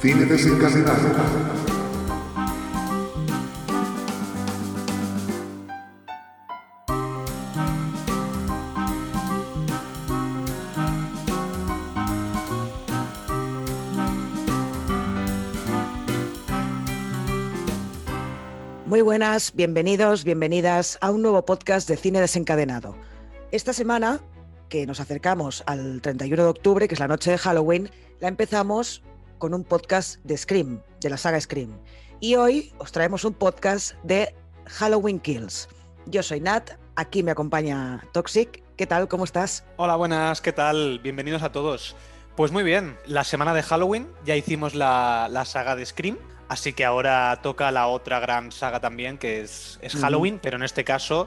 Cine desencadenado. Muy buenas, bienvenidos, bienvenidas a un nuevo podcast de Cine Desencadenado. Esta semana, que nos acercamos al 31 de octubre, que es la noche de Halloween, la empezamos con un podcast de Scream, de la saga Scream. Y hoy os traemos un podcast de Halloween Kills. Yo soy Nat, aquí me acompaña Toxic. ¿Qué tal? ¿Cómo estás? Hola, buenas, ¿qué tal? Bienvenidos a todos. Pues muy bien, la semana de Halloween ya hicimos la, la saga de Scream, así que ahora toca la otra gran saga también, que es, es Halloween, pero en este caso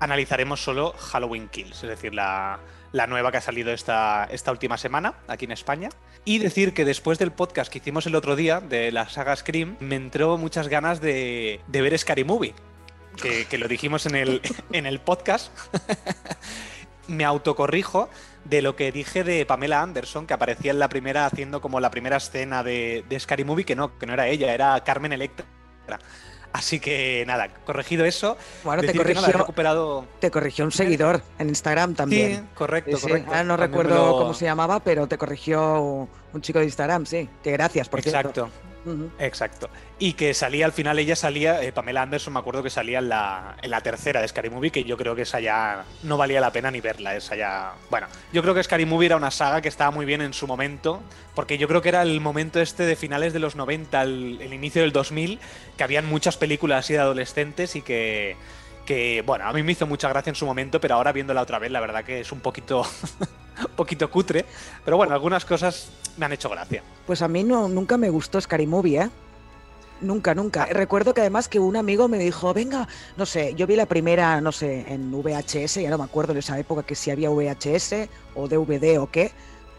analizaremos solo Halloween Kills, es decir, la, la nueva que ha salido esta, esta última semana aquí en España. Y decir que después del podcast que hicimos el otro día de la saga Scream, me entró muchas ganas de, ver Scary Movie, que, que lo dijimos en el, en el podcast. me autocorrijo de lo que dije de Pamela Anderson, que aparecía en la primera haciendo como la primera escena de, de Scary Movie, que no, que no era ella, era Carmen Electra. Así que nada, corregido eso. Bueno, te nada, corrigió, recuperado. te corrigió un seguidor en Instagram también. Sí, correcto, Sí, sí. correcto. Ahora no También recuerdo lo- cómo se llamaba, pero te corrigió un chico de Instagram, sí. Que gracias, por Exacto. cierto. Exacto. Y que salía al final, ella salía, eh, Pamela Anderson, me acuerdo que salía en la, en la tercera de Scary Movie, que yo creo que esa ya no valía la pena ni verla. Esa ya. Bueno, yo creo que Scary Movie era una saga que estaba muy bien en su momento, porque yo creo que era el momento este de finales de los 90, el, el inicio del 2000, que habían muchas películas así de adolescentes y que. Que, bueno, a mí me hizo mucha gracia en su momento, pero ahora viéndola otra vez, la verdad que es un poquito, un poquito cutre. Pero bueno, algunas cosas me han hecho gracia. Pues a mí no, nunca me gustó Scary Movie, ¿eh? Nunca, nunca. Ah. Recuerdo que además que un amigo me dijo, venga, no sé, yo vi la primera, no sé, en VHS, ya no me acuerdo en esa época que si había VHS o DVD o qué,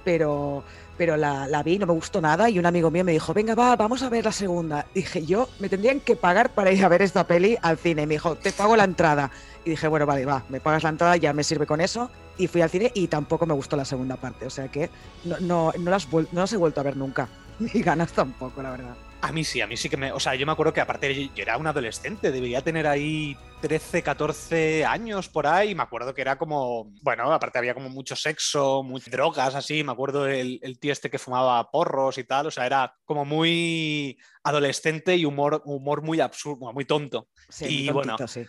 pero, pero la, la vi, no me gustó nada y un amigo mío me dijo, venga, va, vamos a ver la segunda. Dije, yo, me tendrían que pagar para ir a ver esta peli al cine. Me dijo, te pago la entrada. Y dije, bueno, vale, va, me pagas la entrada, ya me sirve con eso. Y fui al cine y tampoco me gustó la segunda parte. O sea que no, no, no, las, no las he vuelto a ver nunca. Ni ganas tampoco, la verdad. A mí sí, a mí sí que me. O sea, yo me acuerdo que aparte yo era un adolescente, debería tener ahí 13, 14 años por ahí. Me acuerdo que era como. Bueno, aparte había como mucho sexo, muchas drogas, así. Me acuerdo el, el tío este que fumaba porros y tal. O sea, era como muy adolescente y humor, humor muy absurdo, muy tonto. Sí, Y bueno, sí.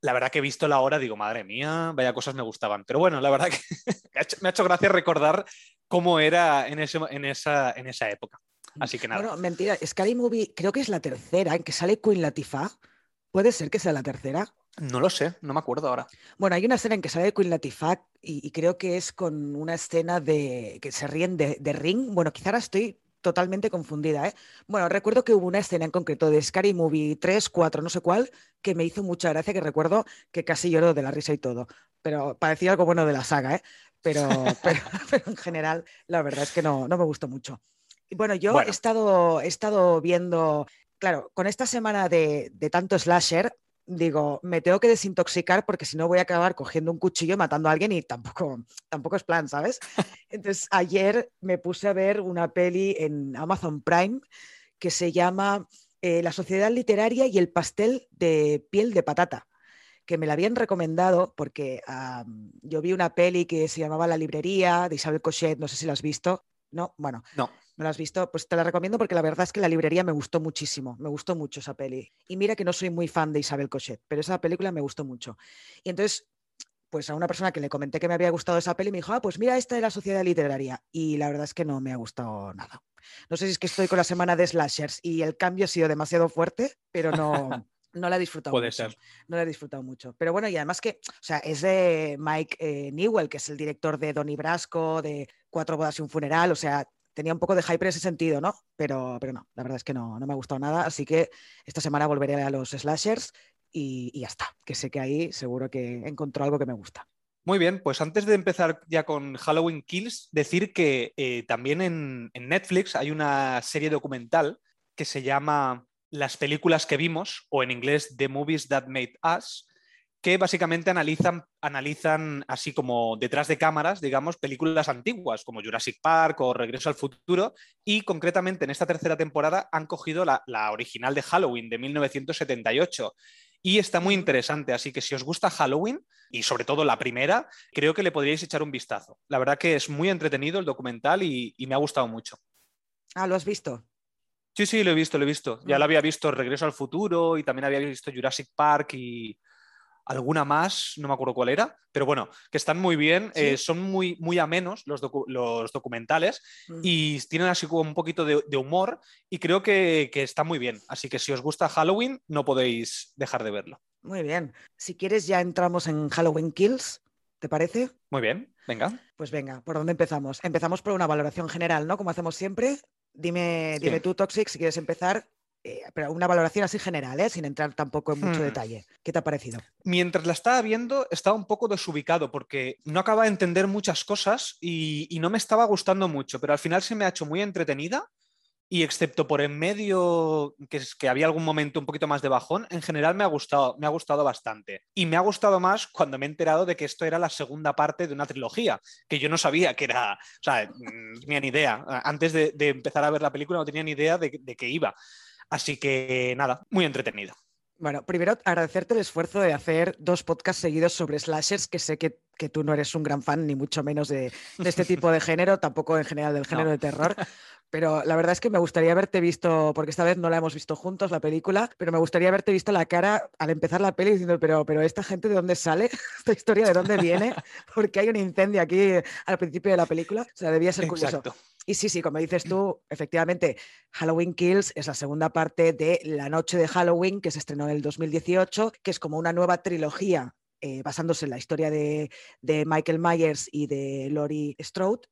La verdad que he visto la hora, digo, madre mía, vaya cosas me gustaban. Pero bueno, la verdad que me ha hecho, gracia recordar cómo era en, ese, en, esa, en esa época. Así que nada. Bueno, mentira, Scary Movie creo que es la tercera en que sale Queen Latifah. ¿Puede ser que sea la tercera? No lo sé, no me acuerdo ahora. Bueno, hay una escena en que sale Queen Latifah y, y creo que es con una escena de que se ríen de, de Ring. Bueno, quizá ahora estoy totalmente confundida, ¿eh? Bueno, recuerdo que hubo una escena en concreto de Scary Movie 3, 4, no sé cuál, que me hizo mucha gracia, que recuerdo que casi lloro de la risa y todo. Pero parecía algo bueno de la saga, ¿eh? Pero, pero, pero en general, la verdad es que no, no me gustó mucho. Y bueno, yo Bueno. he, estado, he estado viendo, claro, con esta semana de, de tanto slasher, digo, me tengo que desintoxicar porque si no voy a acabar cogiendo un cuchillo y matando a alguien y tampoco, tampoco es plan, ¿sabes? Entonces, ayer me puse a ver una peli en Amazon Prime que se llama eh, La Sociedad Literaria y el pastel de piel de patata que me la habían recomendado porque am, yo vi una peli que se llamaba La Librería de Isabel Cochet, no sé si la has visto. No, bueno, No. ¿No la has visto? Pues te la recomiendo porque la verdad es que la librería me gustó muchísimo, me gustó mucho esa peli. Y mira que no soy muy fan de Isabel Cochet, pero esa película me gustó mucho. Y entonces, pues a una persona que le comenté que me había gustado esa peli me dijo, ah, pues mira esta de la sociedad literaria. Y la verdad es que no me ha gustado nada. No sé si es que estoy con la semana de slashers y el cambio ha sido demasiado fuerte, pero no, no la he disfrutado Puede mucho. ser. No la he disfrutado mucho. Pero bueno, y además que, o sea, es de Mike eh, Newell, que es el director de Donnie Brasco, de Cuatro bodas y un funeral, o sea, tenía un poco de hype en ese sentido, ¿no? Pero, pero no, la verdad es que no, no me ha gustado nada, así que esta semana volveré a los slashers y, ya está, que sé que ahí seguro que encontró algo que me gusta. Muy bien, pues antes de empezar ya con Halloween Kills, decir que eh, también en Netflix hay una serie documental que se llama Las películas que vimos, o en inglés The Movies That Made Us, que básicamente analizan, analizan así como detrás de cámaras, digamos, películas antiguas como Jurassic Park o Regreso al Futuro y concretamente en esta tercera temporada han cogido la, la original de Halloween de 1978 y está muy interesante, así que si os gusta Halloween y sobre todo la primera, creo que le podríais echar un vistazo. La verdad que es muy entretenido el documental y, y me ha gustado mucho. Ah, ¿lo has visto? Sí, sí, lo he visto, lo he visto. Ya Mm. lo había visto Regreso al Futuro y también había visto Jurassic Park y alguna más, no me acuerdo cuál era, pero bueno, que están muy bien, Sí. eh, son muy, muy amenos los, docu- los documentales Mm. y tienen así como un poquito de, de humor y creo que, que está muy bien. Así que si os gusta Halloween, no podéis dejar de verlo. Muy bien. Si quieres, ya entramos en Halloween Kills, ¿te parece? Muy bien, venga. Pues venga, ¿por dónde empezamos? Empezamos por una valoración general, ¿no? Como hacemos siempre. Dime, Sí. dime tú, Toxic, si quieres empezar, eh, pero una valoración así general, ¿eh? Sin entrar tampoco en mucho Hmm. detalle. ¿Qué te ha parecido? Mientras la estaba viendo, estaba un poco desubicado porque no acaba de entender muchas cosas y, y no me estaba gustando mucho, pero al final se me ha hecho muy entretenida y excepto por en medio, que, es, que había algún momento un poquito más de bajón, en general me ha gustado, me ha gustado bastante. Y me ha gustado más cuando me he enterado de que esto era la segunda parte de una trilogía, que yo no sabía que era, o sea, mm, no tenía ni idea. Antes de, de empezar a ver la película no tenía ni idea de, de qué iba. Así que nada, muy entretenido. Bueno, primero agradecerte el esfuerzo de hacer dos podcasts seguidos sobre slashers, que sé que, que tú no eres un gran fan, ni mucho menos de, de este tipo de género, tampoco en general del género No. de terror. Pero la verdad es que me gustaría haberte visto, porque esta vez no la hemos visto juntos, la película, pero me gustaría haberte visto la cara al empezar la peli diciendo, pero, pero esta gente de dónde sale, esta historia de dónde viene, porque hay un incendio aquí al principio de la película. O sea, debía ser curioso. Exacto. Y sí, sí, como dices tú, efectivamente, Halloween Kills es la segunda parte de La Noche de Halloween, que se estrenó en el 2018, que es como una nueva trilogía eh, basándose en la historia de, de Michael Myers y de Laurie Strode.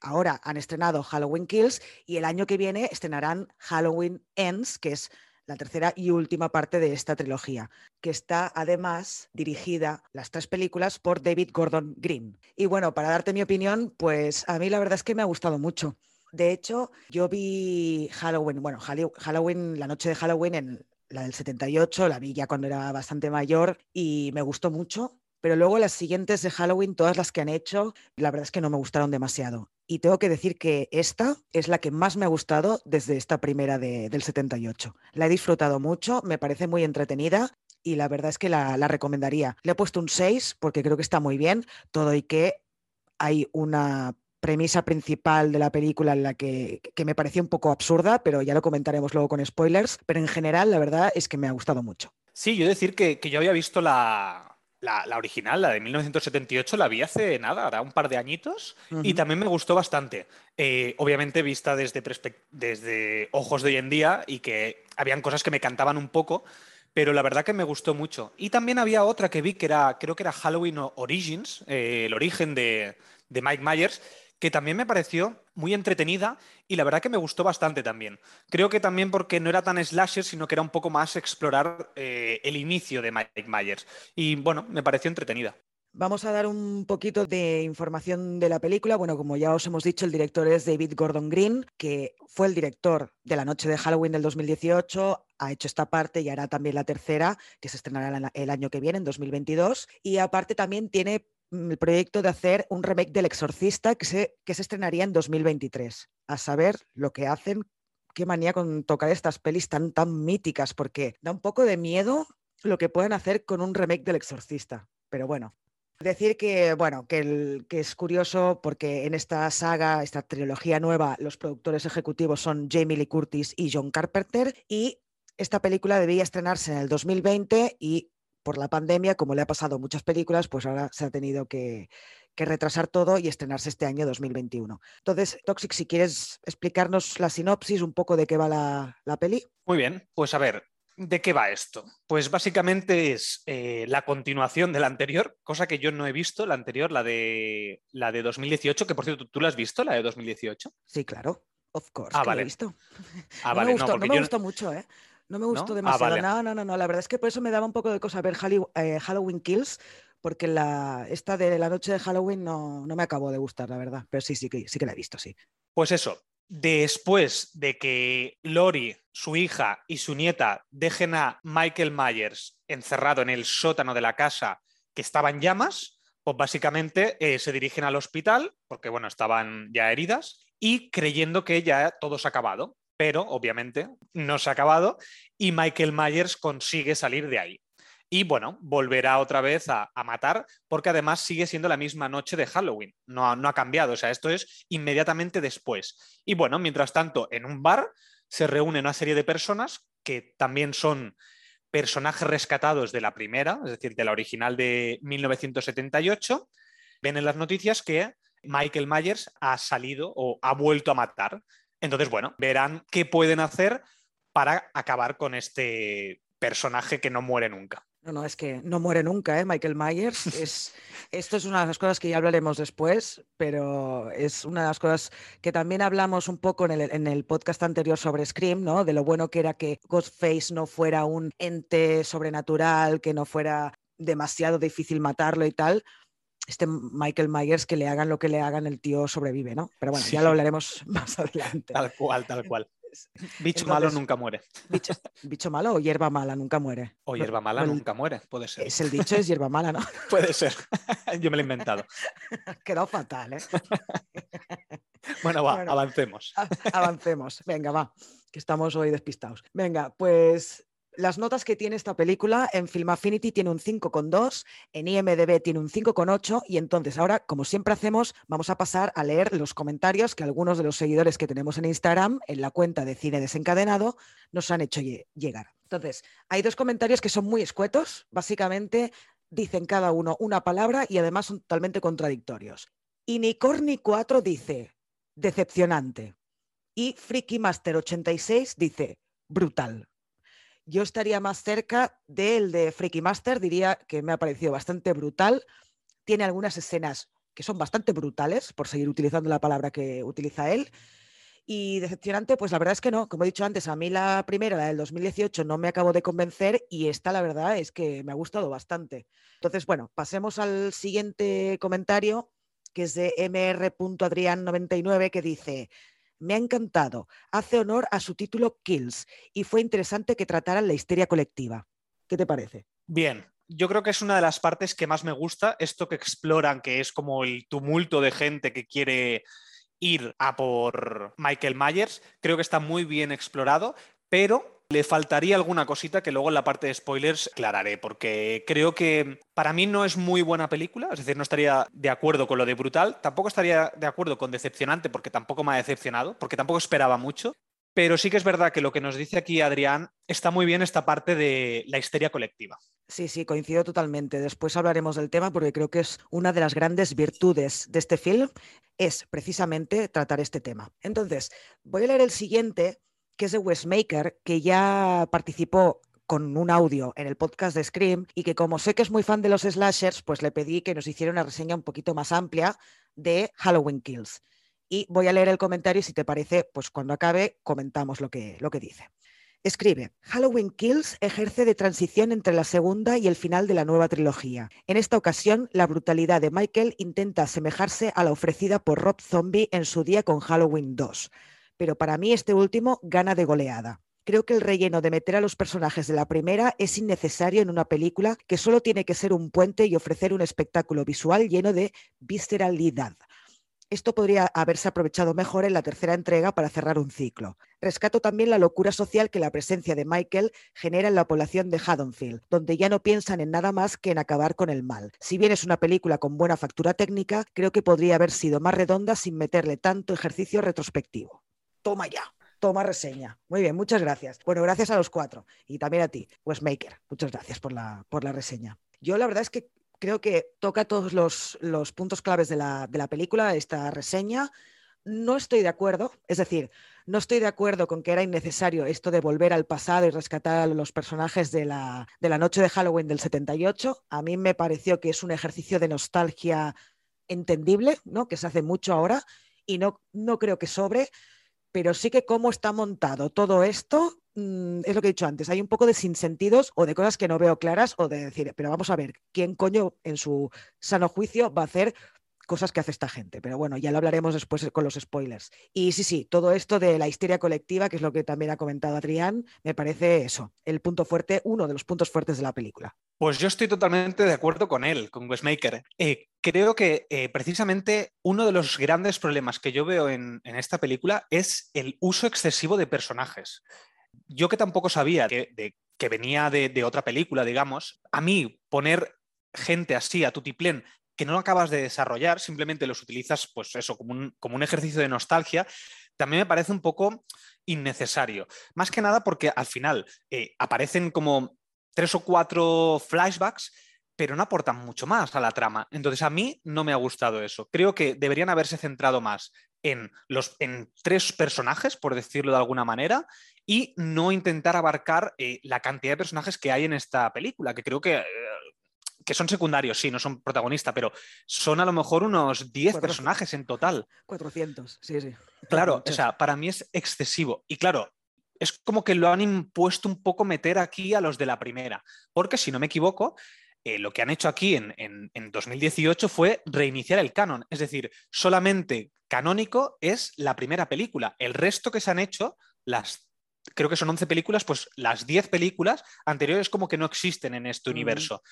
Ahora han estrenado Halloween Kills y el año que viene estrenarán Halloween Ends, que es la tercera y última parte de esta trilogía, que está además dirigida, las tres películas, por David Gordon Green. Y bueno, para darte mi opinión, pues a mí la verdad es que me ha gustado mucho. De hecho, yo vi Halloween, bueno, Hallow- Halloween, la noche de Halloween en la del 78, la vi ya cuando era bastante mayor y me gustó mucho. Pero luego las siguientes de Halloween, todas las que han hecho, la verdad es que no me gustaron demasiado. Y tengo que decir que esta es la que más me ha gustado desde esta primera de- del 78. La he disfrutado mucho, me parece muy entretenida y la verdad es que la, la recomendaría. Le he puesto un 6 porque creo que está muy bien, todo y que hay una premisa principal de la película en la que, que me pareció un poco absurda, pero ya lo comentaremos luego con spoilers. Pero en general, la verdad es que me ha gustado mucho. Sí, yo decir que, que yo había visto la, la, la original, la de 1978, la vi hace nada, hará un par de añitos, y Ujú. también me gustó bastante. Eh, obviamente vista desde, desde ojos de hoy en día y que habían cosas que me cantaban un poco, pero la verdad que me gustó mucho. Y también había otra que vi que era, creo que era Halloween Origins, eh, el origen de, de Mike Myers, que también me pareció muy entretenida y la verdad que me gustó bastante también. Creo que también porque no era tan slasher, sino que era un poco más explorar eh, el inicio de Mike Myers. Y bueno, me pareció entretenida. Vamos a dar un poquito de información de la película. Bueno, como ya os hemos dicho, el director es David Gordon Green, que fue el director de La Noche de Halloween del 2018, ha hecho esta parte y hará también la tercera, que se estrenará el- año que viene, en 2022. Y aparte también tiene el proyecto de hacer un remake del Exorcista que se, que se estrenaría en 2023. A saber lo que hacen, qué manía con tocar estas pelis tan, tan míticas, porque da un poco de miedo lo que pueden hacer con un remake del Exorcista. Pero bueno, Decir que, bueno, que, el- que es curioso porque en esta saga, esta trilogía nueva, los productores ejecutivos son Jamie Lee Curtis y John Carpenter y esta película debía estrenarse en el 2020 y por la pandemia, como le ha pasado a muchas películas, pues ahora se ha tenido que, que retrasar todo y estrenarse este año 2021. Entonces, Toxic, si quieres explicarnos la sinopsis, un poco de qué va la, la peli. Muy bien, pues a ver, ¿de qué va esto? Pues básicamente es eh, la continuación de la anterior, cosa que yo no he visto, la anterior, la de, la de 2018, que por cierto, ¿tú la has visto, la de 2018? Sí, claro, of course, Ah, que lo he vale. visto. Ah, no vale, me gustó, no, me yo... gustó mucho, ¿eh? No me gustó ¿No? Ah, demasiado. vale. No, no, no, no. La verdad es que por eso me daba un poco de cosa ver eh, Halloween Kills, porque la, esta de la noche de Halloween no, no me acabó de gustar, la verdad. Pero sí, sí que, sí que la he visto, sí. Pues eso, después de que Lori, su hija y su nieta dejen a Michael Myers encerrado en el sótano de la casa que estaba en llamas, pues básicamente eh, se dirigen al hospital, porque bueno, estaban ya heridas, y creyendo que ya todo se ha acabado. Pero obviamente no se ha acabado y Michael Myers consigue salir de ahí. Y bueno, volverá otra vez a, matar, porque además sigue siendo la misma noche de Halloween. No, no ha cambiado, o sea, esto es inmediatamente después. Y bueno, mientras tanto, en un bar se reúne una serie de personas que también son personajes rescatados de la primera, es decir, de la original de 1978, ven en las noticias que Michael Myers ha salido o ha vuelto a matar. Entonces, bueno, verán qué pueden hacer para acabar con este personaje que no muere nunca. No, no, es que no muere nunca, ¿eh? Michael Myers. Es, esto es una de las cosas que ya hablaremos después, pero es una de las cosas que también hablamos un poco en el, en el podcast anterior sobre Scream, ¿no? De lo bueno que era que Ghostface no fuera un ente sobrenatural, que no fuera demasiado difícil matarlo y tal. Este Michael Myers, que le hagan lo que le hagan, el tío sobrevive, ¿no? Pero bueno, ya lo hablaremos más adelante. Tal cual, tal cual. Bicho malo nunca muere. Bicho, malo o hierba mala nunca muere. O hierba mala nunca muere, puede ser. Es el dicho, es hierba mala, ¿no? puede ser. Yo me lo he inventado. Quedó fatal, ¿eh? bueno, va, avancemos. Avancemos. Venga, va, que estamos hoy despistados. Venga, pues las notas que tiene esta película en Film Affinity tiene un 5,2, en IMDB tiene un 5,8 y entonces ahora, como siempre hacemos, vamos a pasar a leer los comentarios que algunos de los seguidores que tenemos en Instagram, en la cuenta de Cine Desencadenado, nos han hecho llegar. Entonces, hay dos comentarios que son muy escuetos, básicamente dicen cada uno una palabra y además son totalmente contradictorios. Inicorni 4 dice, decepcionante. Y Freaky Master 86 dice, brutal yo estaría más cerca del de Freaky Master, diría que me ha parecido bastante brutal. Tiene algunas escenas que son bastante brutales, por seguir utilizando la palabra que utiliza él. Y decepcionante, pues la verdad es que no. Como he dicho antes, a mí la primera, la del 2018, no me acabo de convencer y esta, la verdad, es que me ha gustado bastante. Entonces, bueno, pasemos al siguiente comentario, que es de mr.adrián99, que dice, me ha encantado. Hace honor a su título Kills y fue interesante que trataran la histeria colectiva. ¿Qué te parece? Bien, yo creo que es una de las partes que más me gusta, esto que exploran, que es como el tumulto de gente que quiere ir a por Michael Myers. Creo que está muy bien explorado, pero le faltaría alguna cosita que luego en la parte de spoilers aclararé, porque creo que para mí no es muy buena película, es decir, no estaría de acuerdo con lo de brutal, tampoco estaría de acuerdo con decepcionante, porque tampoco me ha decepcionado, porque tampoco esperaba mucho, pero sí que es verdad que lo que nos dice aquí Adrián está muy bien esta parte de la histeria colectiva. Sí, sí, coincido totalmente. Después hablaremos del tema porque creo que es una de las grandes virtudes de este film, es precisamente tratar este tema. Entonces, voy a leer el siguiente que es de Westmaker, que ya participó con un audio en el podcast de Scream y que como sé que es muy fan de los slashers, pues le pedí que nos hiciera una reseña un poquito más amplia de Halloween Kills. Y voy a leer el comentario y si te parece, pues cuando acabe comentamos lo que, lo que dice. Escribe, Halloween Kills ejerce de transición entre la segunda y el final de la nueva trilogía. En esta ocasión, la brutalidad de Michael intenta asemejarse a la ofrecida por Rob Zombie en su día con Halloween 2 pero para mí este último gana de goleada. Creo que el relleno de meter a los personajes de la primera es innecesario en una película que solo tiene que ser un puente y ofrecer un espectáculo visual lleno de visceralidad. Esto podría haberse aprovechado mejor en la tercera entrega para cerrar un ciclo. Rescato también la locura social que la presencia de Michael genera en la población de Haddonfield, donde ya no piensan en nada más que en acabar con el mal. Si bien es una película con buena factura técnica, creo que podría haber sido más redonda sin meterle tanto ejercicio retrospectivo toma ya, toma reseña. Muy bien, muchas gracias. Bueno, gracias a los cuatro y también a ti, Westmaker. Muchas gracias por la, por la reseña. Yo la verdad es que creo que toca todos los, puntos claves de la, película, esta reseña. No estoy de acuerdo, es decir, no estoy de acuerdo con que era innecesario esto de volver al pasado y rescatar a los personajes de la, de la noche de Halloween del 78. A mí me pareció que es un ejercicio de nostalgia entendible, ¿no? que se hace mucho ahora y no, no creo que sobre pero sí que cómo está montado todo esto, mm, es lo que he dicho antes, hay un poco de sinsentidos o de cosas que no veo claras o de decir, pero vamos a ver, ¿quién coño en su sano juicio va a hacer cosas que hace esta gente. Pero bueno, ya lo hablaremos después con los spoilers. Y sí, sí, todo esto de la histeria colectiva, que es lo que también ha comentado Adrián, me parece eso, el punto fuerte, uno de los puntos fuertes de la película. Pues yo estoy totalmente de acuerdo con él, con Westmaker. Eh, creo que eh, precisamente uno de los grandes problemas que yo veo en, esta película es el uso excesivo de personajes. Yo que tampoco sabía que, venía de, de, otra película, digamos, a mí poner gente así a tutiplén que no acabas de desarrollar, simplemente los utilizas, pues eso, como un, como un ejercicio de nostalgia, también me parece un poco innecesario. Más que nada porque al final eh, aparecen como tres o cuatro flashbacks, pero no aportan mucho más a la trama. Entonces a mí no me ha gustado eso. Creo que deberían haberse centrado más en, los, en tres personajes, por decirlo de alguna manera, y no intentar abarcar eh, la cantidad de personajes que hay en esta película, que creo que eh, que son secundarios, sí, no son protagonistas, pero son a lo mejor unos 10 personajes en total. 400, sí, sí. Claro, o sea, para mí es excesivo. Y claro, es como que lo han impuesto un poco meter aquí a los de la primera, porque si no me equivoco, eh, lo que han hecho aquí en, en 2018 fue reiniciar el canon, es decir, solamente canónico es la primera película. El resto que se han hecho, las creo que son 11 películas, pues las 10 películas anteriores como que no existen en este universo.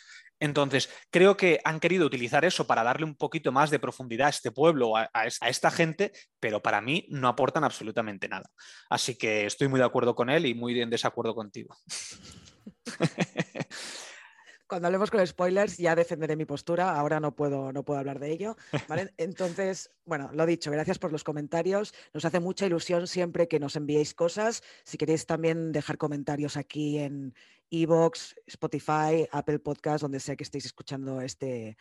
Entonces, creo que han querido utilizar eso para darle un poquito más de profundidad a este pueblo, a, a, esta gente, pero para mí no aportan absolutamente nada. Así que estoy muy de acuerdo con él y muy en desacuerdo contigo. cuando hablemos con spoilers ya defenderé mi postura, ahora no puedo, no puedo hablar de ello. Entonces, bueno, lo dicho, gracias por los comentarios. Nos hace mucha ilusión siempre que nos enviéis cosas. Si queréis también dejar comentarios aquí en Evox, Spotify, Apple Podcast, donde sea que estéis escuchando este,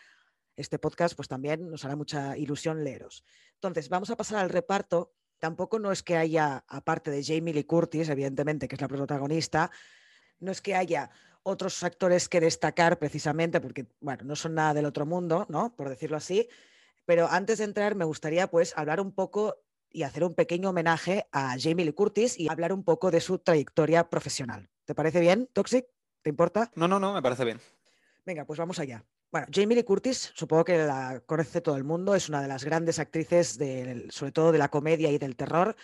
este podcast, pues también nos hará mucha ilusión leeros. Entonces, vamos a pasar al reparto. Tampoco no es que haya, aparte de Jamie Lee Curtis, evidentemente, que es la protagonista, no es que haya otros actores que destacar precisamente, porque, bueno, no son nada del otro mundo, ¿no? Por decirlo así. Pero antes de entrar, me gustaría, pues, hablar un poco y hacer un pequeño homenaje a Jamie Lee Curtis y hablar un poco de su trayectoria profesional. ¿Te parece bien, Toxic? ¿Te importa? No, no, no, me parece bien. Venga, pues vamos allá. Bueno, Jamie Lee Curtis, supongo que la conoce todo el mundo, es una de las grandes actrices, sobre todo de la comedia y del terror.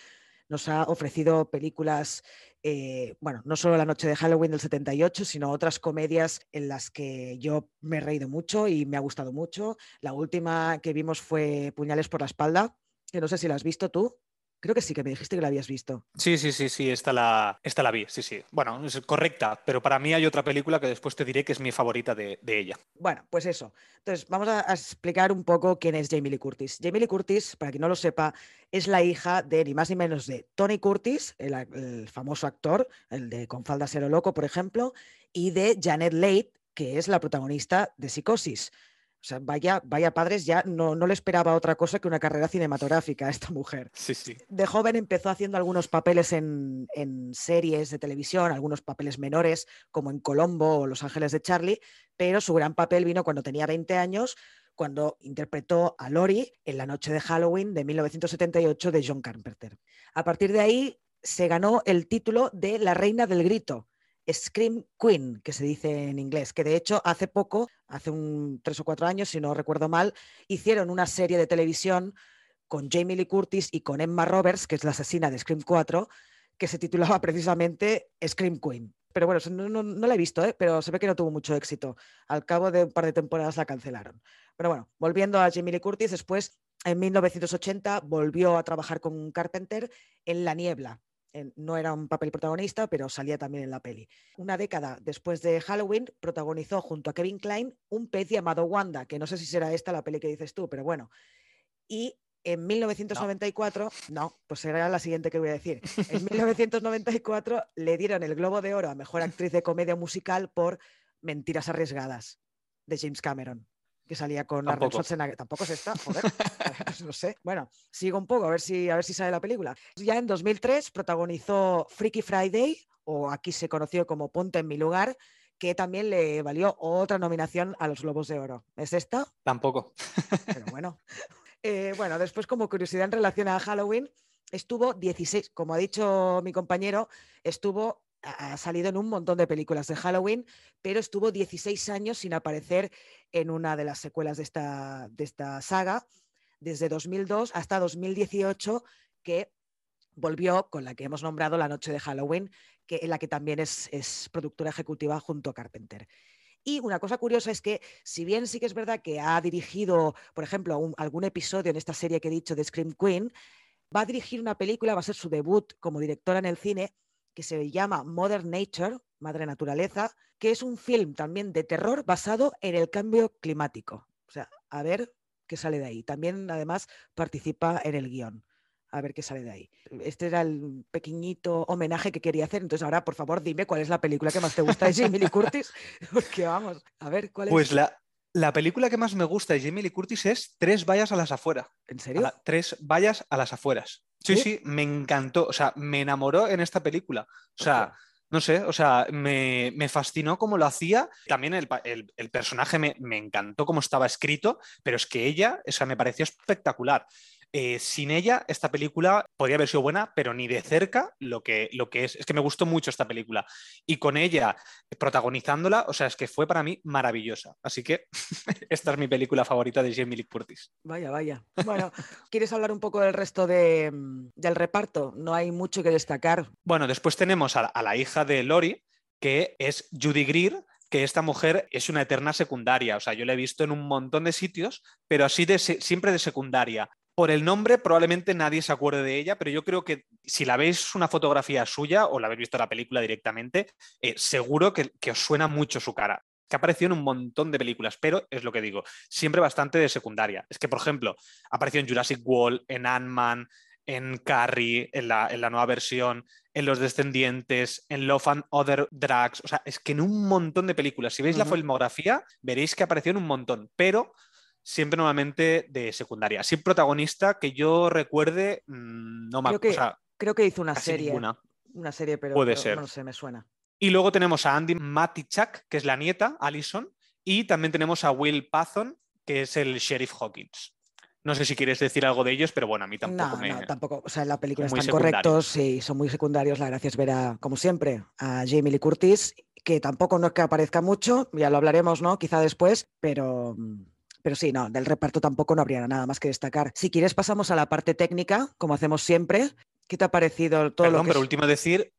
Nos ha ofrecido películas eh, bueno, no solo La Noche de Halloween del 78, sino otras comedias en las que yo me he reído mucho y me ha gustado mucho. La última que vimos fue Puñales por la espalda, que no sé si la has visto tú. Creo que sí, que me dijiste que la habías visto. Sí, sí, sí, sí, esta la, esta la vi, sí, sí. Bueno, es correcta, pero para mí hay otra película que después te diré que es mi favorita de, ella. Bueno, pues eso. Entonces, vamos a, explicar un poco quién es Jamie Lee Curtis. Jamie Lee Curtis, para quien no lo sepa, es la hija de ni más ni menos de Tony Curtis, el, famoso actor, el de Con falda cero loco, por ejemplo, y de Janet Leigh, que es la protagonista de Psicosis. O sea, vaya, vaya padres, ya no, no, le esperaba otra cosa que una carrera cinematográfica a esta mujer. Sí, sí. De joven empezó haciendo algunos papeles en, en, series de televisión, algunos papeles menores, como en Colombo o Los Ángeles de Charlie, pero su gran papel vino cuando tenía 20 años, cuando interpretó a Lori en La Noche de Halloween de 1978 de John Carpenter. A partir de ahí se ganó el título de La Reina del Grito Scream Queen, que se dice en inglés, que de hecho hace poco, hace un tres o cuatro años, si no recuerdo mal, hicieron una serie de televisión con Jamie Lee Curtis y con Emma Roberts, que es la asesina de Scream 4, que se titulaba precisamente Scream Queen. Pero bueno, no, la he visto, ¿eh? pero se ve que no tuvo mucho éxito. Al cabo de un par de temporadas la cancelaron. Pero bueno, volviendo a Jamie Lee Curtis, después, en 1980, volvió a trabajar con Carpenter en La Niebla, no era un papel protagonista, pero salía también en la peli. Una década después de Halloween, protagonizó junto a Kevin Klein un pez llamado Wanda, que no sé si será esta la peli que dices tú, pero bueno. Y en 1994, no. pues será la siguiente que voy a decir. En 1994 le dieron el Globo de Oro a Mejor Actriz de Comedia Musical por Mentiras Arriesgadas, de James Cameron que salía con Arnold Schwarzenegger. Tampoco es esta, joder. Pues no sé. Bueno, sigo un poco a ver si a ver si sale la película. Ya en 2003 protagonizó Freaky Friday o aquí se conoció como Ponte en mi lugar, que también le valió otra nominación a los Globos de Oro. ¿Es esta? Tampoco. Pero bueno. Eh, bueno, después como curiosidad en relación a Halloween, estuvo 16, como ha dicho mi compañero, estuvo ha salido en un montón de películas de Halloween, pero estuvo 16 años sin aparecer en una de las secuelas de esta, de esta saga, desde 2002 hasta 2018, que volvió con la que hemos nombrado La Noche de Halloween, que, en la que también es, es productora ejecutiva junto a Carpenter. Y una cosa curiosa es que, si bien sí que es verdad que ha dirigido, por ejemplo, algún episodio en esta serie que he dicho de Scream Queen, va a dirigir una película, va a ser su debut como directora en el cine, que se llama Modern Nature, Madre Naturaleza, que es un film también de terror basado en el cambio climático. O sea, a ver qué sale de ahí. También, además, participa en el guion a ver qué sale de ahí. Este era el pequeñito homenaje que quería hacer. Entonces, ahora, por favor, dime cuál es la película que más te gusta de Lee Curtis, porque vamos, a ver cuál es. Pues la, la película que más me gusta de Jamie Lee Curtis es Tres vallas a las afueras. ¿En serio? tres vallas a las afueras. Sí, sí, me encantó. O sea, me enamoró en esta película. O sea, no sé, o sea, me, fascinó cómo lo hacía. También el, personaje me, me, encantó cómo estaba escrito, pero es que ella, o sea, me pareció espectacular. Eh, sin ella, esta película podría haber sido buena, pero ni de cerca lo que, lo que es. Es que me gustó mucho esta película. Y con ella protagonizándola, o sea, es que fue para mí maravillosa. Así que esta es mi película favorita de Jamie Lee Curtis. Vaya, vaya. Bueno, ¿quieres hablar un poco del resto de, del reparto? No hay mucho que destacar. Bueno, después tenemos a, la hija de Lori, que es Judy Greer, que esta mujer es una eterna secundaria. O sea, yo la he visto en un montón de sitios, pero así de, siempre de secundaria por el nombre probablemente nadie se acuerde de ella, pero yo creo que si la veis una fotografía suya o la habéis visto la película directamente, eh, seguro que, os suena mucho su cara que ha aparecido en un montón de películas, pero es lo que digo, siempre bastante de secundaria. Es que, por ejemplo, apareció en Jurassic World, en Ant-Man, en Carrie, en la, en la, nueva versión, en Los Descendientes, en Love and Other Drugs. O sea, es que en un montón de películas. Si veis la filmografía, veréis que apareció en un montón, pero siempre normalmente de secundaria. Sin protagonista que yo recuerde, mm, no me acuerdo. Creo que hizo una serie. Una serie, pero, Puede ser. no sé, me suena. Y luego tenemos a Andy Matichak, que es la nieta, Allison, y también tenemos a Will Pathon, que es el sheriff Hawkins. No sé si quieres decir algo de ellos, pero bueno, a mí tampoco no, me. No, tampoco. O sea, en la película están correctos y son muy secundarios. La gracia es ver a, como siempre, a Jamie Lee Curtis, que tampoco no es que aparezca mucho, ya lo hablaremos, ¿no? Quizá después, pero mm, pero sí, no, del reparto tampoco no habría nada más que destacar. Si quieres, pasamos a la parte técnica, como hacemos siempre. ¿Qué te ha parecido todo lo que pero último decir,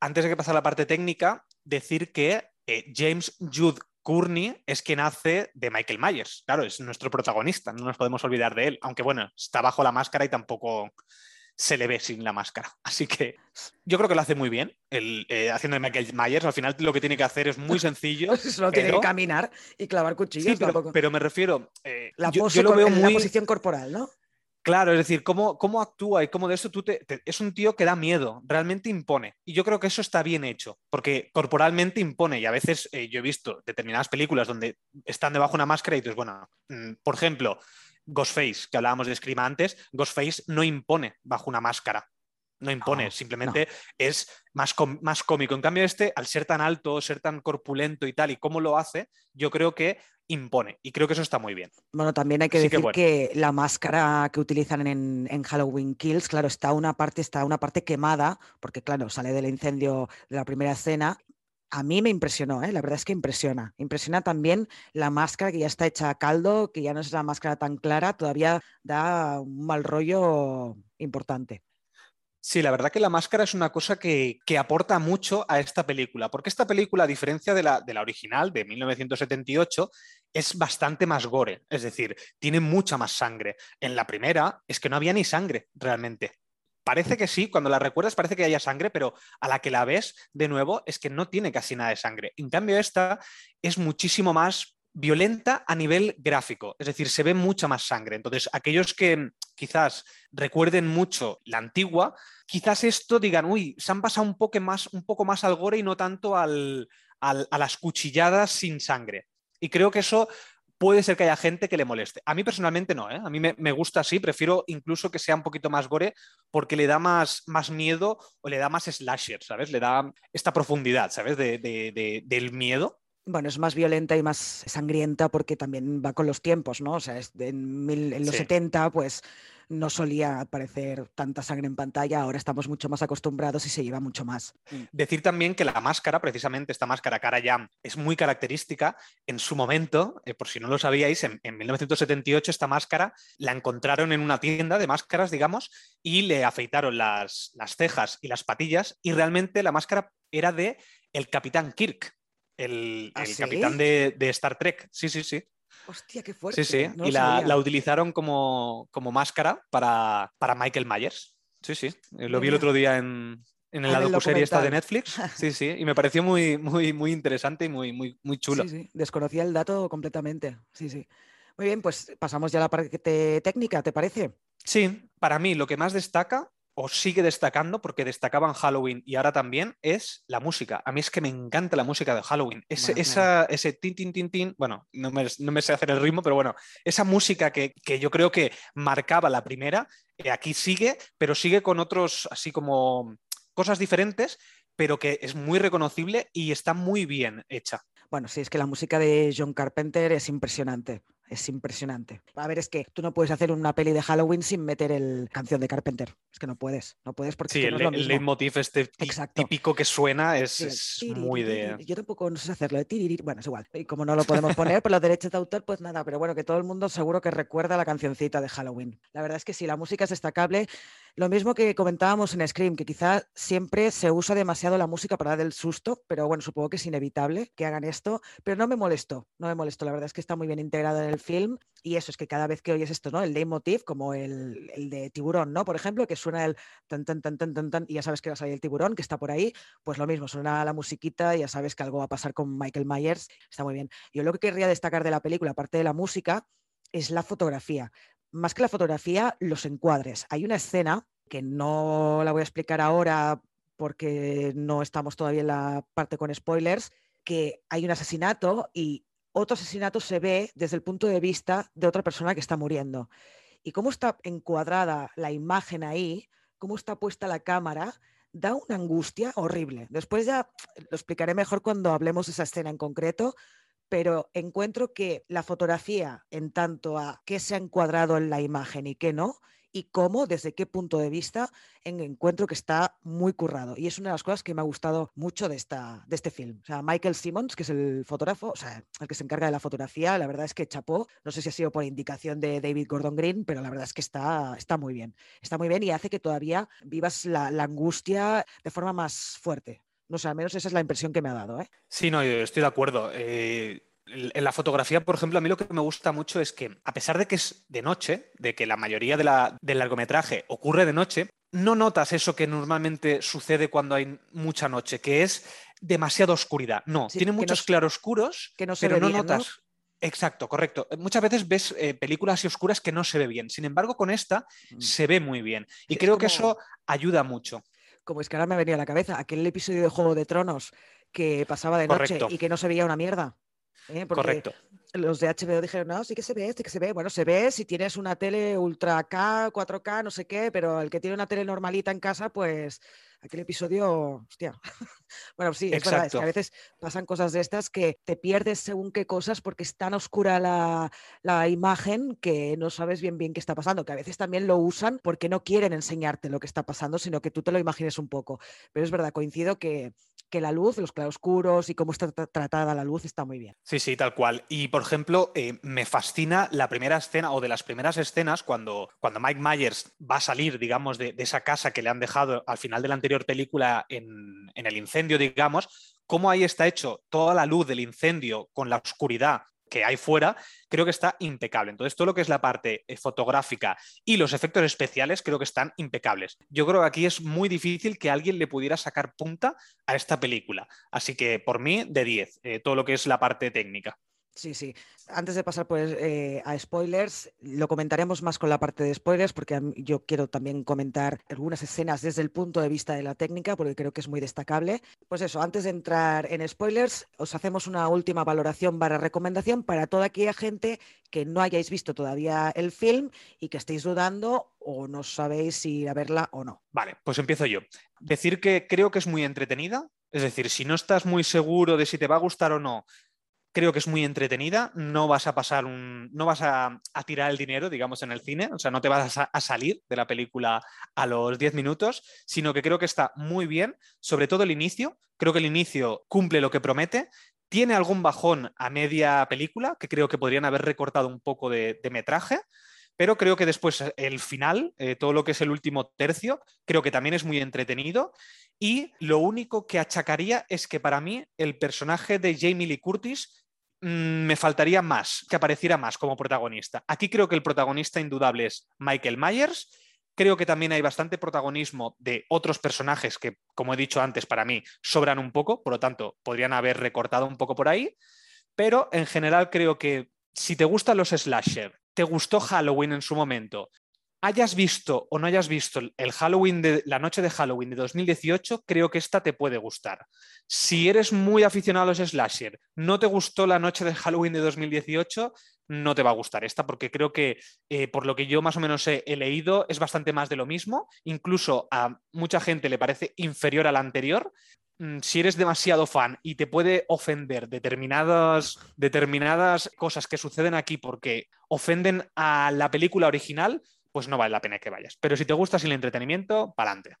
antes de que pase a la parte técnica, decir que eh, James Jude Courtney es quien hace de Michael Myers. Claro, es nuestro protagonista, no nos podemos olvidar de él, aunque bueno, está bajo la máscara y tampoco se le ve sin la máscara. Así que yo creo que lo hace muy bien, el, eh, haciendo de Michael Myers. Al final lo que tiene que hacer es muy sencillo. Solo tiene que caminar y clavar cuchillos. pero, me refiero. Eh, la, yo, lo veo muy... la posición corporal, ¿no? Claro, es decir, cómo, cómo actúa y cómo de eso tú te, Es un tío que da miedo, realmente impone. Y yo creo que eso está bien hecho, porque corporalmente impone. Y a veces eh, yo he visto determinadas películas donde están debajo de una máscara y dices, bueno, mm, por ejemplo, Ghostface, que hablábamos de Scream antes, Ghostface no impone bajo una máscara. No impone, simplemente es más, más cómico. En cambio, este, al ser tan alto, ser tan corpulento y tal, y cómo lo hace, yo creo que impone. Y creo que eso está muy bien. Bueno, también hay que decir que, la máscara que utilizan en, en, Halloween Kills, claro, está una parte, está una parte quemada, porque claro, sale del incendio de la primera escena a mí me impresionó, ¿eh? la verdad es que impresiona. Impresiona también la máscara que ya está hecha a caldo, que ya no es la máscara tan clara, todavía da un mal rollo importante. Sí, la verdad que la máscara es una cosa que, aporta mucho a esta película, porque esta película, a diferencia de la, de la original de 1978, es bastante más gore, es decir, tiene mucha más sangre. En la primera es que no había ni sangre realmente parece que sí, cuando la recuerdas parece que haya sangre, pero a la que la ves de nuevo es que no tiene casi nada de sangre. En cambio, esta es muchísimo más violenta a nivel gráfico, es decir, se ve mucha más sangre. Entonces, aquellos que quizás recuerden mucho la antigua, quizás esto digan, uy, se han pasado un poco más, un poco más al gore y no tanto al, a las cuchilladas sin sangre. Y creo que eso puede ser que haya gente que le moleste. A mí personalmente no, ¿eh? a mí me, gusta así, prefiero incluso que sea un poquito más gore porque le da más, más miedo o le da más slasher, ¿sabes? Le da esta profundidad, ¿sabes? De, del miedo. Bueno, es más violenta y más sangrienta porque también va con los tiempos, ¿no? O sea, en, los 70, pues no solía aparecer tanta sangre en pantalla, ahora estamos mucho más acostumbrados y se lleva mucho más. Mm. Decir también que la máscara, precisamente esta máscara cara ya, es muy característica. En su momento, eh, por si no lo sabíais, en, 1978 esta máscara la encontraron en una tienda de máscaras, digamos, y le afeitaron las, las cejas y las patillas y realmente la máscara era de el capitán Kirk, el, ¿Ah, capitán de, de Star Trek. Sí, sí, sí. Hostia, qué fuerte. Sí, sí. y la, utilizaron como, como máscara para, para, Michael Myers. Sí, sí. Eh, lo vi el otro día en, en la docuserie esta de Netflix. Sí, sí. Y me pareció muy, muy, muy interesante y muy, muy, muy chulo. Sí, sí. Desconocía el dato completamente. Sí, sí. Muy bien, pues pasamos ya a la parte técnica, ¿te parece? Sí, para mí lo que más destaca o sigue destacando, porque destacaba en Halloween y ahora también, es la música. A mí es que me encanta la música de Halloween. Ese, esa, ese tin, tin, tin, tin, bueno, no me, sé hacer el ritmo, pero bueno, esa música que, yo creo que marcaba la primera, eh, aquí sigue, pero sigue con otros, así como cosas diferentes, pero que es muy reconocible y está muy bien hecha. Bueno, sí, es que la música de John Carpenter es impresionante es impresionante. A ver, es que tú no puedes hacer una peli de Halloween sin meter el canción de Carpenter. Es que no puedes, no puedes porque sí, el, leitmotiv este típico que suena es, muy de... Yo tampoco no sé hacerlo, de bueno, es igual. Y como no lo podemos poner por los derechos de autor, pues nada, pero bueno, que todo el mundo seguro que recuerda la cancioncita de Halloween. La verdad es que sí, la música es destacable. Lo mismo que comentábamos en Scream, que quizá siempre se usa demasiado la música para dar el susto, pero bueno, supongo que es inevitable que hagan esto, pero no me molestó, no me molestó, la verdad es que está muy bien integrada en el film y eso es que cada vez que oyes esto, ¿no? El leitmotiv, como el, el de tiburón, ¿no? Por ejemplo, que suena el tan, tan, tan, tan, tan, tan, y ya sabes que va a salir el tiburón, que está por ahí, pues lo mismo, suena la musiquita y ya sabes que algo va a pasar con Michael Myers, está muy bien. Yo lo que querría destacar de la película, aparte de la música, es la fotografía. Más que la fotografía, los encuadres. Hay una escena que no la voy a explicar ahora porque no estamos todavía en la parte con spoilers, que hay un asesinato y otro asesinato se ve desde el punto de vista de otra persona que está muriendo. Y cómo está encuadrada la imagen ahí, cómo está puesta la cámara, da una angustia horrible. Después ya lo explicaré mejor cuando hablemos de esa escena en concreto, pero encuentro que la fotografía, en tanto a qué se ha encuadrado en la imagen y qué no, y cómo, desde qué punto de vista, en encuentro que está muy currado. Y es una de las cosas que me ha gustado mucho de, esta, de este film. O sea, Michael Simmons, que es el fotógrafo, o sea, el que se encarga de la fotografía, la verdad es que chapó. No sé si ha sido por indicación de David Gordon Green, pero la verdad es que está, está muy bien. Está muy bien y hace que todavía vivas la, angustia de forma más fuerte. No sé, al menos esa es la impresión que me ha dado. ¿eh? Sí, no, estoy de acuerdo. Eh, en la fotografía, por ejemplo, a mí lo que me gusta mucho es que, a pesar de que es de noche, de que la mayoría del largometraje ocurre de noche, no notas eso que normalmente sucede cuando hay mucha noche, que es demasiada oscuridad. No, tiene muchos claroscuros, que no pero no notas. Exacto, correcto. Muchas veces ves eh, películas así oscuras que no se ve bien. Sin embargo, con esta mm. se ve muy bien. Y creo que eso ayuda mucho. Como es que ahora me venía a la cabeza aquel episodio de Juego de Tronos que pasaba de noche y que no se veía una mierda. ¿eh? Correcto. Los de HBO dijeron, no, sí que se ve, sí que se ve. Bueno, se ve si tienes una tele ultra K, 4K, no sé qué, pero el que tiene una tele normalita en casa, pues aquel episodio, hostia. bueno, sí, es verdad, es que a veces pasan cosas de estas que te pierdes según qué cosas porque es tan oscura la, la, imagen que no sabes bien bien qué está pasando, que a veces también lo usan porque no quieren enseñarte lo que está pasando, sino que tú te lo imagines un poco. Pero es verdad, coincido que que la luz, los claroscuros y cómo está tratada la luz está muy bien. Sí, sí, tal cual. Y por ejemplo, eh, me fascina la primera escena o de las primeras escenas cuando, cuando Mike Myers va a salir, digamos, de, esa casa que le han dejado al final de la anterior película en, en el incendio, digamos, cómo ahí está hecho toda la luz del incendio con la oscuridad que hay fuera, creo que está impecable. Entonces, todo lo que es la parte eh, fotográfica y los efectos especiales creo que están impecables. Yo creo que aquí es muy difícil que alguien le pudiera sacar punta a esta película. Así que, por mí, de 10, eh, todo lo que es la parte técnica. Sí, sí. Antes de pasar pues, eh, a spoilers, lo comentaremos más con la parte de spoilers, porque yo quiero también comentar algunas escenas desde el punto de vista de la técnica, porque creo que es muy destacable. Pues eso, antes de entrar en spoilers, os hacemos una última valoración para recomendación para toda aquella gente que no hayáis visto todavía el film y que estéis dudando o no sabéis si ir a verla o no. Vale, pues empiezo yo. Decir que creo que es muy entretenida, es decir, si no estás muy seguro de si te va a gustar o no, creo que es muy entretenida, no vas a pasar no vas a, tirar el dinero, digamos, en el cine, o sea, no te vas a, salir de la película a los 10 minutos, sino que creo que está muy bien, sobre todo el inicio, creo que el inicio cumple lo que promete, tiene algún bajón a media película, que creo que podrían haber recortado un poco de, metraje, pero creo que después el final, eh, todo lo que es el último tercio, creo que también es muy entretenido. Y lo único que achacaría es que para mí el personaje de Jamie Lee Curtis me faltaría más, que apareciera más como protagonista. Aquí creo que el protagonista indudable es Michael Myers Creo que también hay bastante protagonismo de otros personajes que, como he dicho antes, para mí sobran un poco, por lo tanto, podrían haber recortado un poco por ahí. Pero en general creo que si te gustan los slasher, te gustó Halloween en su momento, hayas visto o no hayas visto el Halloween de la noche de Halloween de 2018, creo que esta te puede gustar. Si eres muy aficionado a los slasher, no te gustó la noche de Halloween de 2018, no te va a gustar esta, porque creo que eh, por lo que yo más o menos he, leído es bastante más de lo mismo. Incluso a mucha gente le parece inferior a la anterior. Mm, si eres demasiado fan y te puede ofender determinadas, determinadas cosas que suceden aquí porque ofenden a la película original, pues no vale la pena que vayas. Pero si te gusta el entretenimiento, para adelante.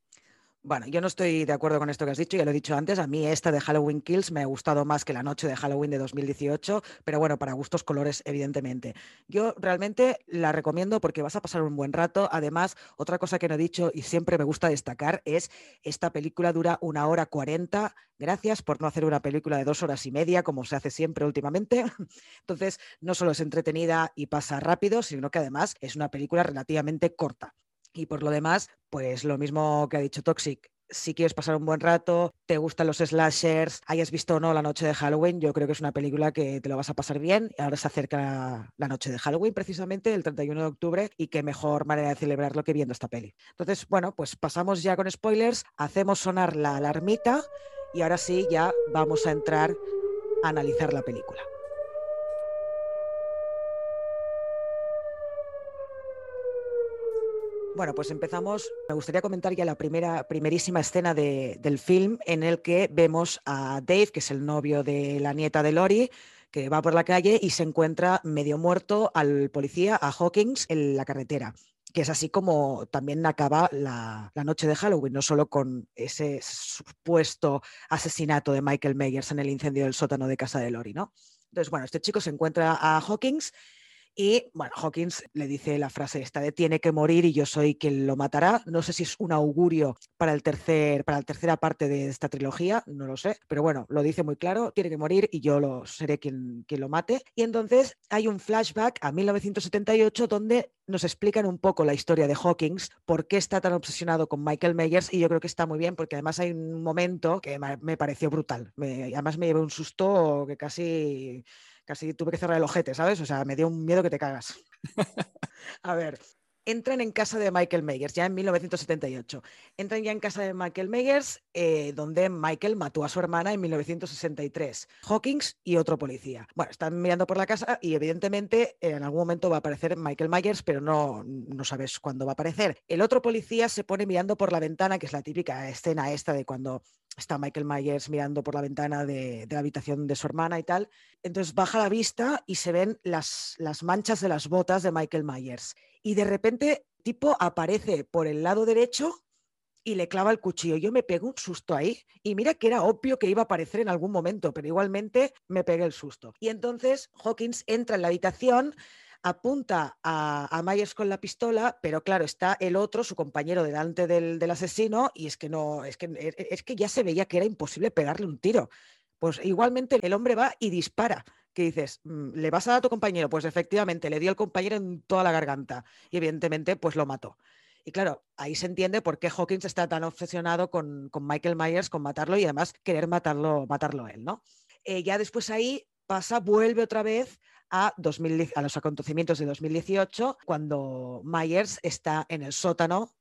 Bueno, yo no estoy de acuerdo con esto que has dicho, ya lo he dicho antes, a mí esta de Halloween Kills me ha gustado más que la noche de Halloween de 2018, pero bueno, para gustos colores, evidentemente. Yo realmente la recomiendo porque vas a pasar un buen rato. Además, otra cosa que no he dicho y siempre me gusta destacar es, esta película dura una hora cuarenta, gracias por no hacer una película de dos horas y media como se hace siempre últimamente. Entonces, no solo es entretenida y pasa rápido, sino que además es una película relativamente corta. Y por lo demás, pues lo mismo que ha dicho Toxic, si quieres pasar un buen rato, te gustan los slashers, hayas visto o no La Noche de Halloween, yo creo que es una película que te lo vas a pasar bien. Ahora se acerca la Noche de Halloween, precisamente, el 31 de octubre, y qué mejor manera de celebrarlo que viendo esta peli. Entonces, bueno, pues pasamos ya con spoilers, hacemos sonar la alarmita y ahora sí, ya vamos a entrar a analizar la película. Bueno, pues empezamos. Me gustaría comentar ya la primera, primerísima escena del film en el que vemos a Dave, que es el novio de la nieta de Lori, que va por la calle y se encuentra medio muerto al policía, a Hawkins, en la carretera que es así como también acaba la, la, noche de Halloween, no solo con ese supuesto asesinato de Michael Myers en el incendio del sótano de casa de Lori, ¿no? Entonces, bueno, este chico se encuentra a Hawkins y bueno, Hawkins le dice la frase esta de tiene que morir y yo soy quien lo matará. No sé si es un augurio para, el tercer, para la tercera parte de esta trilogía, no lo sé, pero bueno, lo dice muy claro, tiene que morir y yo lo, seré quien, quien lo mate. Y entonces hay un flashback a 1978 donde nos explican un poco la historia de Hawkins, por qué está tan obsesionado con Michael Myers y yo creo que está muy bien porque además hay un momento que me pareció brutal. además me llevé un susto que casi casi tuve que cerrar el ojete, ¿sabes? O sea, me dio un miedo que te cagas. a ver, entran en casa de Michael Myers, ya en 1978. Entran ya en casa de Michael Myers, eh, donde Michael mató a su hermana en 1963. Hawkins y otro policía. Bueno, están mirando por la casa y evidentemente en algún momento va a aparecer Michael Myers, pero no, no sabes cuándo va a aparecer. El otro policía se pone mirando por la ventana, que es la típica escena esta de cuando está Michael Myers mirando por la ventana de, la habitación de su hermana y tal. Entonces baja la vista y se ven las, las manchas de las botas de Michael Myers. Y de repente, tipo aparece por el lado derecho y le clava el cuchillo. Yo me pego un susto ahí y mira que era obvio que iba a aparecer en algún momento, pero igualmente me pegué el susto. Y entonces Hawkins entra en la habitación, apunta a, Myers con la pistola, pero claro, está el otro, su compañero, delante del, asesino, y es que no, es que, e, e, es que ya se veía que era imposible pegarle un tiro. Pues igualmente el hombre va y dispara. Que dices, mm, ¿le vas a dar a tu compañero? Pues efectivamente, le dio al compañero en toda la garganta y evidentemente pues lo mató. Y claro, ahí se entiende por qué Hawkins está tan obsesionado con, Michael Myers, con matarlo y además querer matarlo, matarlo él, ¿no? Eh, ya después ahí pasa, vuelve otra vez a, a los acontecimientos de 2018, cuando Myers está en el sótano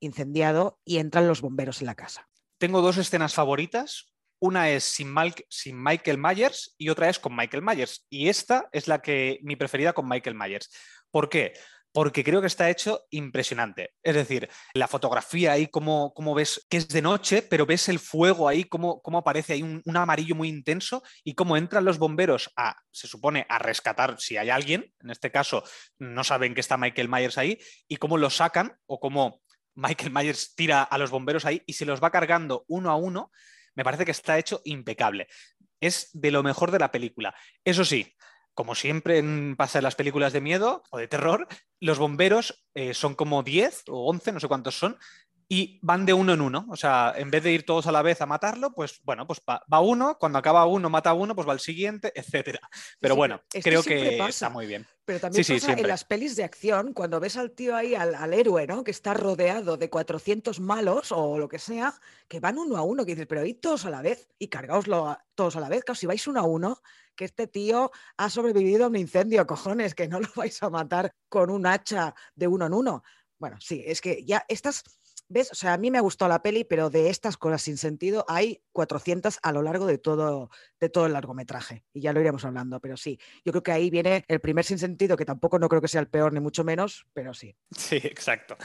incendiado y entran los bomberos en la casa. Tengo dos escenas favoritas. Una es sin, sin, Michael Myers y otra es con Michael Myers. Y esta es la que mi preferida con Michael Myers. ¿Por qué? Porque creo que está hecho impresionante. Es decir, la fotografía ahí, como, ves que es de noche, pero ves el fuego ahí, cómo, aparece ahí un, amarillo muy intenso y cómo entran los bomberos a, se supone, a rescatar si hay alguien. En este caso, no saben que está Michael Myers ahí y cómo lo sacan o cómo Michael Myers tira a los bomberos ahí y se los va cargando uno a uno. Me parece que está hecho impecable. Es de lo mejor de la película. Eso sí, como siempre pasa en las películas de miedo o de terror, los bomberos eh, son como 10 o 11, no sé cuántos son, y van de uno en uno. O sea, en vez de ir todos a la vez a matarlo, pues bueno, pues va, uno, cuando acaba uno mata a uno, pues va al siguiente, etcétera. Pero bueno, creo que, está muy bien. Pero también pasa en las pelis de acción, cuando ves al tío ahí, al, héroe, ¿no? Que está rodeado de 400 malos o lo que sea, que van uno a uno, que dices, pero ahí todos a la vez y cargaoslo todos a la vez. Claro, si vais uno a uno, que este tío ha sobrevivido a un incendio, cojones, que no lo vais a matar con un hacha de uno en uno. Bueno, sí, es que ya estas, ¿ves? O sea, a mí me gustado la peli, pero de estas cosas sin sentido hay 400 a lo largo de todo, de todo el largometraje. Y ya lo iremos hablando, pero sí, yo creo que ahí viene el primer sin sentido, que tampoco no creo que sea el peor, ni mucho menos, pero sí. Sí, exacto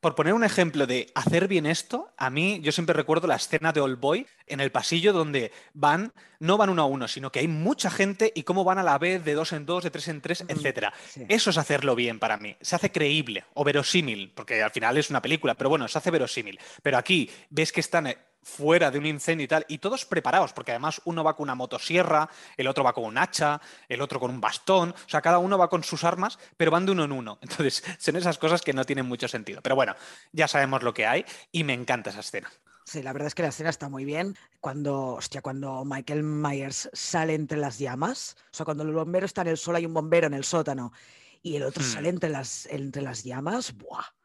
por poner un ejemplo de hacer bien esto, a mí yo siempre recuerdo la escena de Old Boy en el pasillo donde van, no van uno a uno, sino que hay mucha gente y cómo van a la vez de dos en dos, de tres en tres, etc. Eso es hacerlo bien para mí. Se hace creíble o verosímil, porque al final es una película, pero bueno, se hace verosímil. Pero aquí ves que están fuera de un incendio y tal, y todos preparados, porque además uno va con una motosierra, el otro va con un hacha, el otro con un bastón, o sea, cada uno va con sus armas, pero van de uno en uno. Entonces, son esas cosas que no tienen mucho sentido. Pero bueno, ya sabemos lo que hay y me encanta esa escena. Sí, la verdad es que la escena está muy bien. Cuando, hostia, cuando Michael Myers sale entre las llamas, o sea, cuando el bombero está en el sol, hay un bombero en el sótano y el otro hmm. sale entre las, entre las llamas, ¡buah!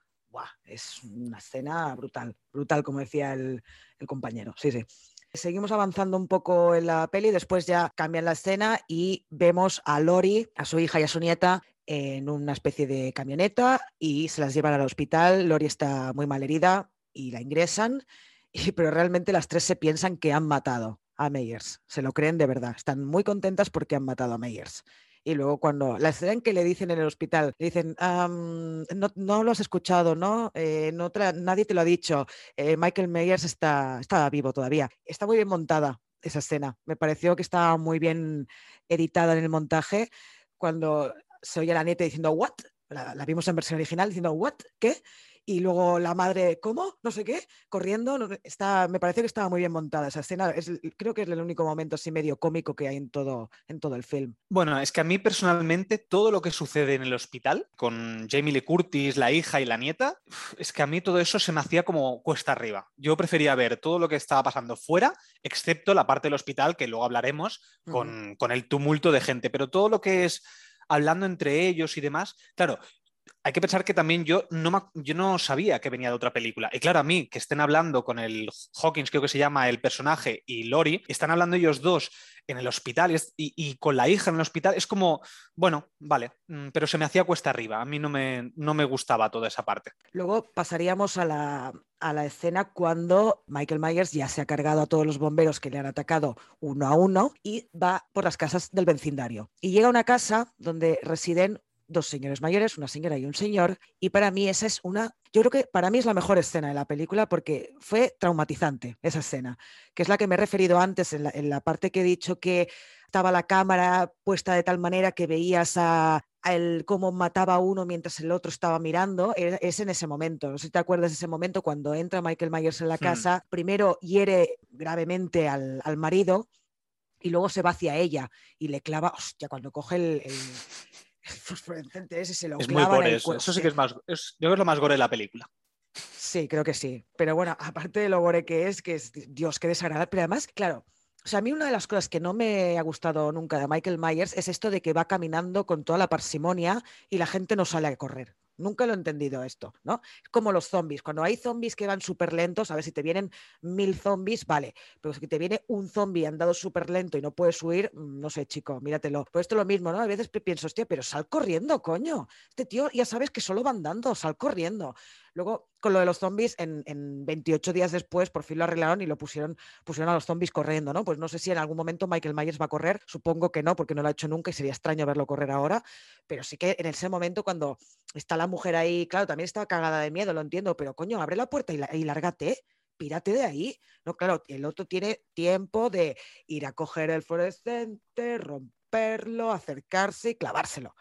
Es una escena brutal, brutal, como decía el, compañero. Sí, sí. Seguimos avanzando un poco en la peli, después ya cambian la escena y vemos a Lori, a su hija y a su nieta en una especie de camioneta y se las llevan al hospital. Lori está muy mal herida y la ingresan, y, pero realmente las tres se piensan que han matado a Meyers. Se lo creen de verdad. Están muy contentas porque han matado a Meyers. Y luego cuando la escena en que le dicen en el hospital, le dicen, no, lo has escuchado, ¿no? Eh, no nadie te lo ha dicho. Eh, Michael Myers está, está vivo todavía. Está muy bien montada esa escena. Me pareció que estaba muy bien editada en el montaje. Cuando se oye a la nieta diciendo, ¿what? La, la, vimos en versión original diciendo, ¿what? ¿Qué? Y luego la madre, ¿cómo? No sé qué, corriendo. está, me parece que estaba muy bien montada esa escena. Es, creo que es el único momento así medio cómico que hay en todo, en todo el film. Bueno, es que a mí personalmente todo lo que sucede en el hospital con Jamie Lee Curtis, la hija y la nieta, es que a mí todo eso se me hacía como cuesta arriba. Yo prefería ver todo lo que estaba pasando fuera, excepto la parte del hospital, que luego hablaremos, con, con el tumulto de gente. Pero todo lo que es hablando entre ellos y demás. Claro, hay que pensar que también yo no, yo no sabía que venía de otra película. Y claro, a mí, que estén hablando con el Hawkins, creo que se llama el personaje, y Lori, están hablando ellos dos en el hospital y, con la hija en el hospital, es como, bueno, vale, mm, pero se me hacía cuesta arriba. A mí no me, no me gustaba toda esa parte. Luego pasaríamos a la, a la escena cuando Michael Myers ya se ha cargado a todos los bomberos que le han atacado uno a uno y va por las casas del vecindario. Y llega a una casa donde residen dos señores mayores, una señora y un señor, y para mí esa es una, yo creo que para mí es la mejor escena de la película porque fue traumatizante esa escena, que es la que me he referido antes en la, parte que he dicho que estaba la cámara puesta de tal manera que veías a, el cómo mataba a uno mientras el otro estaba mirando, e, es en ese momento. No sé si te acuerdas de ese momento cuando entra Michael Myers en la hmm. casa, primero hiere gravemente al, marido y luego se va hacia ella y le clava, hostia, cuando coge el, fosforescente ese se lo Es muy gore eso. Eso sí que es más. Es, yo creo que es lo más gore de la película. Sí, creo que sí. Pero bueno, aparte de lo gore que es, que es, Dios, qué desagradable. Pero además, claro, o sea, a mí una de las cosas que no me ha gustado nunca de Michael Myers es esto de que va caminando con toda la parsimonia y la gente no sale a correr. Nunca lo he entendido esto, ¿no? Es como los zombies. Cuando hay zombies que van súper lentos, a ver si te vienen mil zombies, vale. Pero si te viene un zombie andado súper lento y no puedes huir, mm, no sé, chico, míratelo. Pues esto es lo mismo, ¿no? A veces pienso, hostia, pero sal corriendo, coño. Este tío ya sabes que solo va andando, sal corriendo. Luego, con lo de los zombies, en, 28 días después por fin lo arreglaron y lo pusieron, pusieron a los zombies corriendo, ¿no? Pues no sé si en algún momento Michael Myers va a correr, supongo que no, porque no lo ha hecho nunca y sería extraño verlo correr ahora, pero sí que en ese momento cuando está la mujer ahí, claro, también estaba cagada de miedo, lo entiendo, pero coño, abre la puerta y, y lárgate pírate de ahí. No, claro, el otro tiene tiempo de ir a coger el fluorescente, romperlo, acercarse y clavárselo.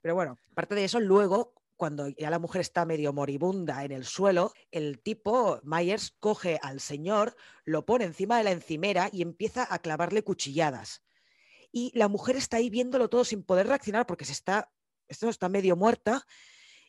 Pero bueno, aparte de eso, luego, cuando ya la mujer está medio moribunda en el suelo, el tipo, Myers, coge al señor, lo pone encima de la encimera y empieza a clavarle cuchilladas. Y la mujer está ahí viéndolo todo sin poder reaccionar porque se está, esto está medio muerta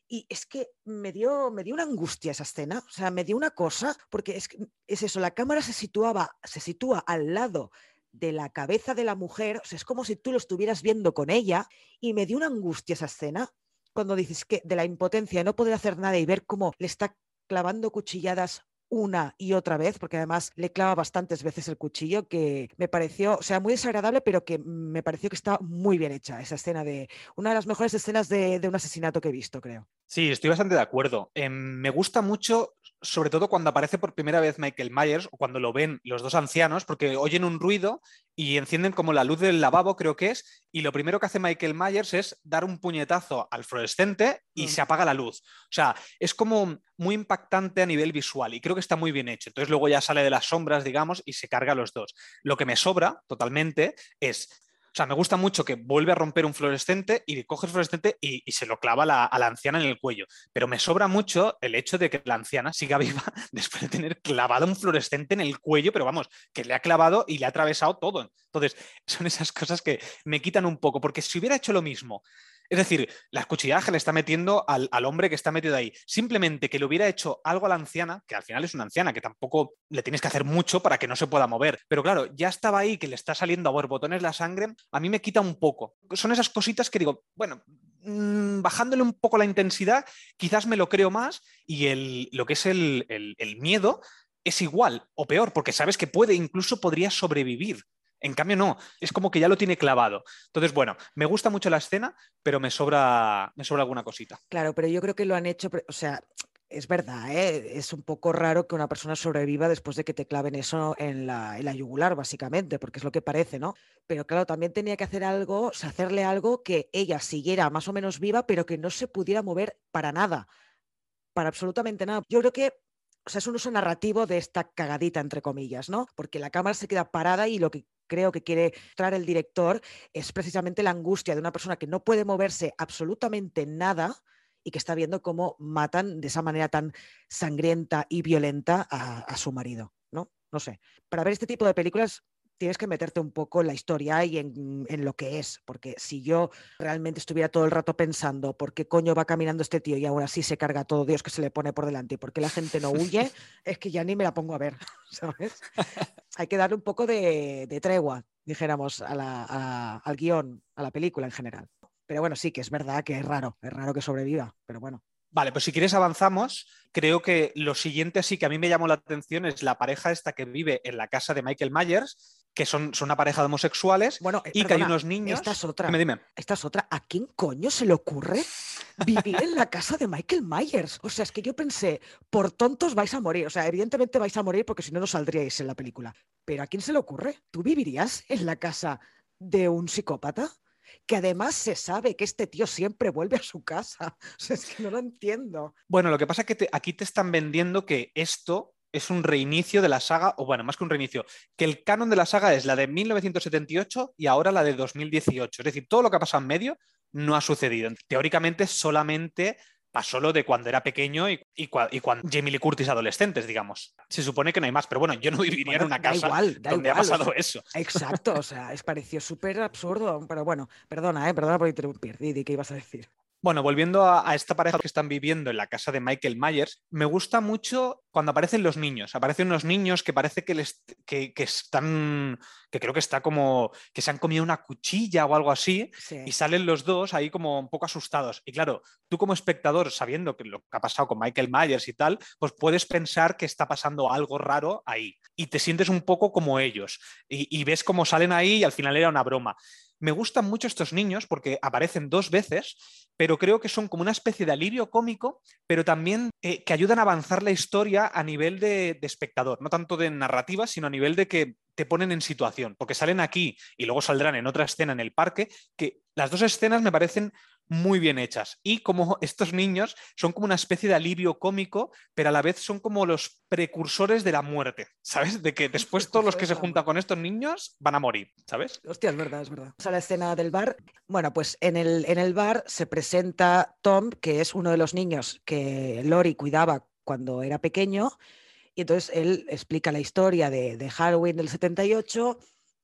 y es que me dio, me dio una angustia esa escena, o sea, me dio una cosa, porque es, es eso, la cámara se situaba, se sitúa al lado de la cabeza de la mujer, o sea, es como si tú lo estuvieras viendo con ella, y me dio una angustia esa escena, cuando dices que de la impotencia no poder hacer nada y ver cómo le está clavando cuchilladas una y otra vez, porque además le clava bastantes veces el cuchillo, que me pareció, o sea, muy desagradable, pero que me pareció que está muy bien hecha esa escena de una de las mejores escenas de, un asesinato que he visto, creo. Sí, estoy bastante de acuerdo. Em, me gusta mucho, sobre todo cuando aparece por primera vez Michael Myers o cuando lo ven los dos ancianos, porque oyen un ruido y encienden como la luz del lavabo, creo que es, y lo primero que hace Michael Myers es dar un puñetazo al fluorescente y mm. se apaga la luz. O sea, es como muy impactante a nivel visual y creo que está muy bien hecho. Entonces luego ya sale de las sombras, digamos, y se carga a los dos. Lo que me sobra totalmente es o sea, me gusta mucho que vuelve a romper un fluorescente y coge el fluorescente y, se lo clava a la anciana en el cuello. Pero me sobra mucho el hecho de que la anciana siga viva después de tener clavado un fluorescente en el cuello, pero vamos, que le ha clavado y le ha atravesado todo. Entonces, son esas cosas que me quitan un poco, porque si hubiera hecho lo mismo es decir, la cuchillaje le está metiendo al, hombre que está metido ahí. Simplemente que le hubiera hecho algo a la anciana, que al final es una anciana, que tampoco le tienes que hacer mucho para que no se pueda mover. Pero claro, ya estaba ahí, que le está saliendo a borbotones la sangre, a mí me quita un poco. Son esas cositas que digo, bueno, mm, bajándole un poco la intensidad, quizás me lo creo más y el, lo que es el, el miedo es igual o peor, porque sabes que puede, incluso podría sobrevivir en cambio, no, es como que ya lo tiene clavado. Entonces, bueno, me gusta mucho la escena, pero me sobra, me sobra alguna cosita. Claro, pero yo creo que lo han hecho, o sea, es verdad, ¿eh? es un poco raro que una persona sobreviva después de que te claven eso en la, en la, yugular, básicamente, porque es lo que parece, ¿no? Pero claro, también tenía que hacer algo, o sea, hacerle algo que ella siguiera más o menos viva, pero que no se pudiera mover para nada, para absolutamente nada. Yo creo que o sea, es un uso narrativo de esta cagadita, entre comillas, ¿no? Porque la cámara se queda parada y lo que creo que quiere traer el director es precisamente la angustia de una persona que no puede moverse absolutamente nada y que está viendo cómo matan de esa manera tan sangrienta y violenta a, su marido, ¿no? No sé. Para ver este tipo de películas tienes que meterte un poco en la historia y en, lo que es, porque si yo realmente estuviera todo el rato pensando por qué coño va caminando este tío y ahora sí se carga todo Dios que se le pone por delante y por qué la gente no huye, es que ya ni me la pongo a ver, ¿sabes? Hay que darle un poco de, tregua, dijéramos, al guion, a la película en general. Pero bueno, sí que es verdad que es raro, es raro que sobreviva, pero bueno. Vale, pues si quieres avanzamos. Creo que lo siguiente sí que a mí me llamó la atención es la pareja esta que vive en la casa de Michael Myers, que son, son una pareja de homosexuales bueno, y que hay unos niños. Esta es otra. Dime, Esta es otra. ¿A quién coño se le ocurre vivir en la casa de Michael Myers? O sea, es que yo pensé, por tontos vais a morir. O sea, evidentemente vais a morir porque si no, no saldríais en la película. Pero ¿a quién se le ocurre? ¿Tú vivirías en la casa de un psicópata? que además se sabe que este tío siempre vuelve a su casa. O sea, es que no lo entiendo. Bueno, lo que pasa es que aquí te están vendiendo que esto es un reinicio de la saga, o bueno, más que un reinicio, que el canon de la saga es la de 1978 y ahora la de 2018. Es decir, todo lo que ha pasado en medio no ha sucedido. Teóricamente solamente pasó lo de cuando era pequeño y, cuando Jamie Lee Curtis adolescentes, digamos. Se supone que no hay más, pero bueno, yo no viviría en una casa donde ha pasado eso. Exacto, o sea, es pareció súper absurdo, pero bueno, perdona, ¿eh? perdona por interrumpir, Didi, ¿qué ibas a decir? Bueno, volviendo a, esta pareja que están viviendo en la casa de Michael Myers, me gusta mucho cuando aparecen los niños. Aparecen unos niños que parece que, les, que, están, que creo que está como, que se han comido una cuchilla o algo así, y salen los dos ahí como un poco asustados. Y claro, tú como espectador, sabiendo que lo que ha pasado con Michael Myers y tal, pues puedes pensar que está pasando algo raro ahí. Y te sientes un poco como ellos. Y, y ves cómo salen ahí y al final era una broma me gustan mucho estos niños porque aparecen dos veces, pero creo que son como una especie de alivio cómico, pero también eh, que ayudan a avanzar la historia a nivel de, de espectador, no tanto de narrativa, sino a nivel de que te ponen en situación, porque salen aquí y luego saldrán en otra escena en el parque, que las dos escenas me parecen muy bien hechas. Y como estos niños son como una especie de alivio cómico, pero a la vez son como los precursores de la muerte, ¿sabes? De que después todos los que se juntan con estos niños van a morir, ¿sabes? Hostia, es verdad, es verdad. O sea, la escena del bar. Bueno, pues en el, en el bar se presenta Tom, que es uno de los niños que Lori cuidaba cuando era pequeño. Y entonces él explica la historia de, de Halloween del 78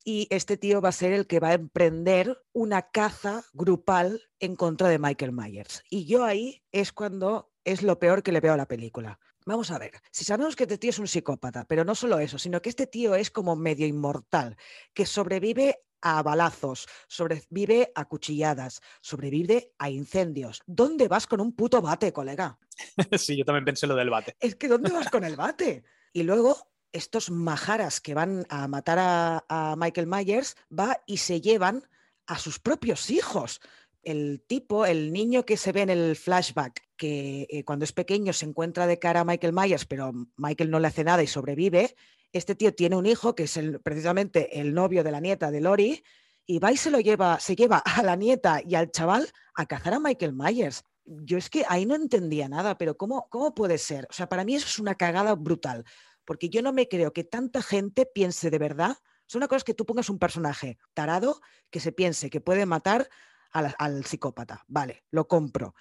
y este tío va a ser el que va a emprender una caza grupal en contra de Michael Myers. Y yo ahí es cuando es lo peor que le veo a la película. Vamos a ver, si sabemos que este tío es un psicópata, pero no solo eso, sino que este tío es como medio inmortal, que sobrevive a balazos, sobrevive a cuchilladas, sobrevive a incendios. ¿Dónde vas con un puto bate, colega? sí, yo también pensé lo del bate. Es que ¿dónde vas con el bate? Y luego estos majaras que van a matar a, Michael Myers va y se llevan a sus propios hijos. El tipo, el niño que se ve en el flashback, que eh, cuando es pequeño se encuentra de cara a Michael Myers, pero Michael no le hace nada y sobrevive. Este tío tiene un hijo que es precisamente el novio de la nieta de Lori y va y se lo lleva, se lleva a la nieta y al chaval a cazar a Michael Myers. Yo es que ahí no entendía nada, pero ¿cómo, cómo puede ser? O sea, para mí eso es una cagada brutal porque yo no me creo que tanta gente piense de verdad. Es una cosa es que tú pongas un personaje tarado que se piense que puede matar al, al psicópata. Vale, lo compro.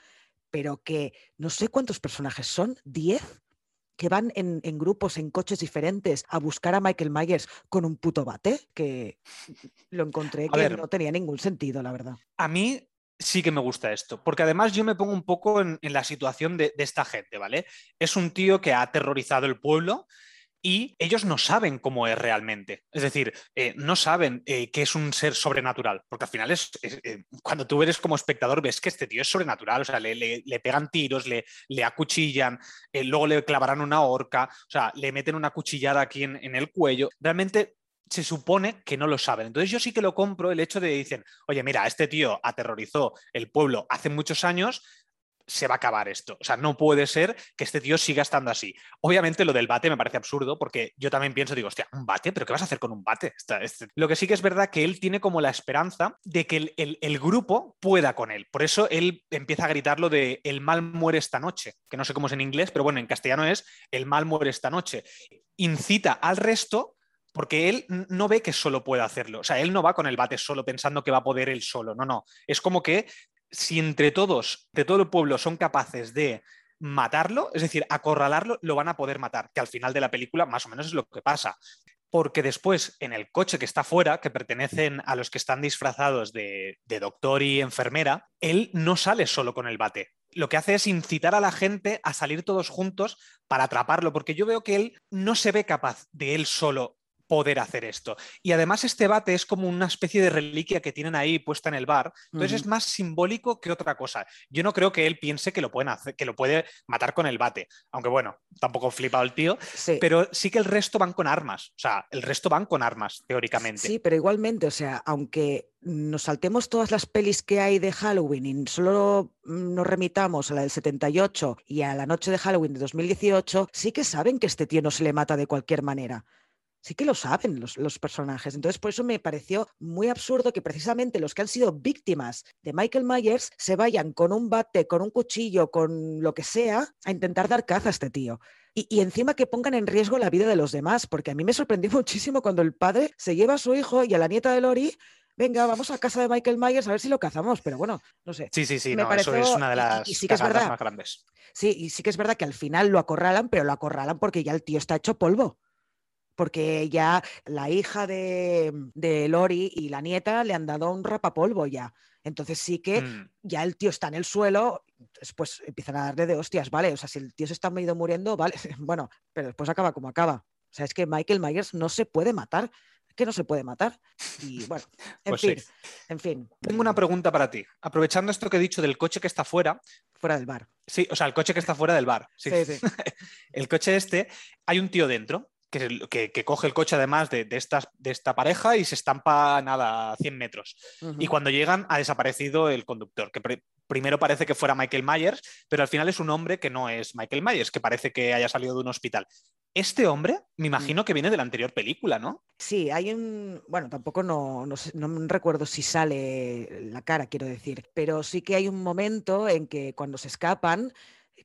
Pero que no sé cuántos personajes son, 10 que van en, en, grupos, en coches diferentes, a buscar a Michael Myers con un puto bate, que lo encontré a que ver, no tenía ningún sentido, la verdad. A mí sí que me gusta esto, porque además yo me pongo un poco en, en la situación de, de, esta gente, ¿vale? Es un tío que ha aterrorizado el pueblo, y ellos no saben cómo es realmente. Es decir, eh, no saben eh, que es un ser sobrenatural, porque al final es eh, cuando tú eres como espectador ves que este tío es sobrenatural, o sea, le, le, le pegan tiros, le, le acuchillan, eh, luego le clavarán una horca, o sea, le meten una cuchillada aquí en, en el cuello. Realmente se supone que no lo saben. Entonces yo sí que lo compro el hecho de dicen, oye, mira, este tío aterrorizó el pueblo hace muchos años, se va a acabar esto. O sea, no puede ser que este tío siga estando así. Obviamente lo del bate me parece absurdo porque yo también pienso, digo, hostia, ¿un bate? ¿Pero qué vas a hacer con un bate? Este... Lo que sí que es verdad que él tiene como la esperanza de que el, grupo pueda con él. Por eso él empieza a gritar lo de el mal muere esta noche, que no sé cómo es en inglés, pero bueno, en castellano es el mal muere esta noche. Incita al resto porque él no ve que solo puede hacerlo. O sea, él no va con el bate solo pensando que va a poder él solo. No, no. Es como que si entre todos, de todo el pueblo, son capaces de matarlo, es decir, acorralarlo, lo van a poder matar, que al final de la película más o menos es lo que pasa. Porque después, en el coche que está fuera, que pertenecen a los que están disfrazados de, de doctor y enfermera, él no sale solo con el bate. Lo que hace es incitar a la gente a salir todos juntos para atraparlo, porque yo veo que él no se ve capaz de él solo poder hacer esto. Y además este bate es como una especie de reliquia que tienen ahí puesta en el bar, entonces uh -huh. es más simbólico que otra cosa. Yo no creo que él piense que lo pueden hacer, que lo puede matar con el bate, aunque bueno, tampoco flipado el tío, sí. pero sí que el resto van con armas, o sea, el resto van con armas teóricamente. Sí, pero igualmente, o sea, aunque nos saltemos todas las pelis que hay de Halloween y solo nos remitamos a la del 78 y a la noche de Halloween de 2018, sí que saben que este tío no se le mata de cualquier manera sí que lo saben los, los, personajes. Entonces, por eso me pareció muy absurdo que precisamente los que han sido víctimas de Michael Myers se vayan con un bate, con un cuchillo, con lo que sea, a intentar dar caza a este tío. Y, y, encima que pongan en riesgo la vida de los demás, porque a mí me sorprendió muchísimo cuando el padre se lleva a su hijo y a la nieta de Lori venga, vamos a casa de Michael Myers a ver si lo cazamos, pero bueno, no sé. Sí, sí, sí, me no, pareció, eso es una de las y, y sí que es verdad, más grandes. Sí, y sí que es verdad que al final lo acorralan, pero lo acorralan porque ya el tío está hecho polvo porque ya la hija de, de, Lori y la nieta le han dado un rapapolvo ya. Entonces sí que mm. ya el tío está en el suelo, después empiezan a darle de hostias, ¿vale? O sea, si el tío se está medio muriendo, vale, bueno, pero después acaba como acaba. O sea, es que Michael Myers no se puede matar, que no se puede matar. Y bueno, en pues fin, sí. en fin. Tengo una pregunta para ti. Aprovechando esto que he dicho del coche que está fuera. Fuera del bar. Sí, o sea, el coche que está fuera del bar. Sí, sí. sí. el coche este, hay un tío dentro que, que, coge el coche además de, de, de, esta pareja y se estampa nada a 100 metros. Y cuando llegan ha desaparecido el conductor, que primero parece que fuera Michael Myers, pero al final es un hombre que no es Michael Myers, que parece que haya salido de un hospital. Este hombre, me mm. imagino que viene de la anterior película, ¿no? Sí, hay un. Bueno, tampoco no, no, no, recuerdo si sale la cara, quiero decir, pero sí que hay un momento en que cuando se escapan,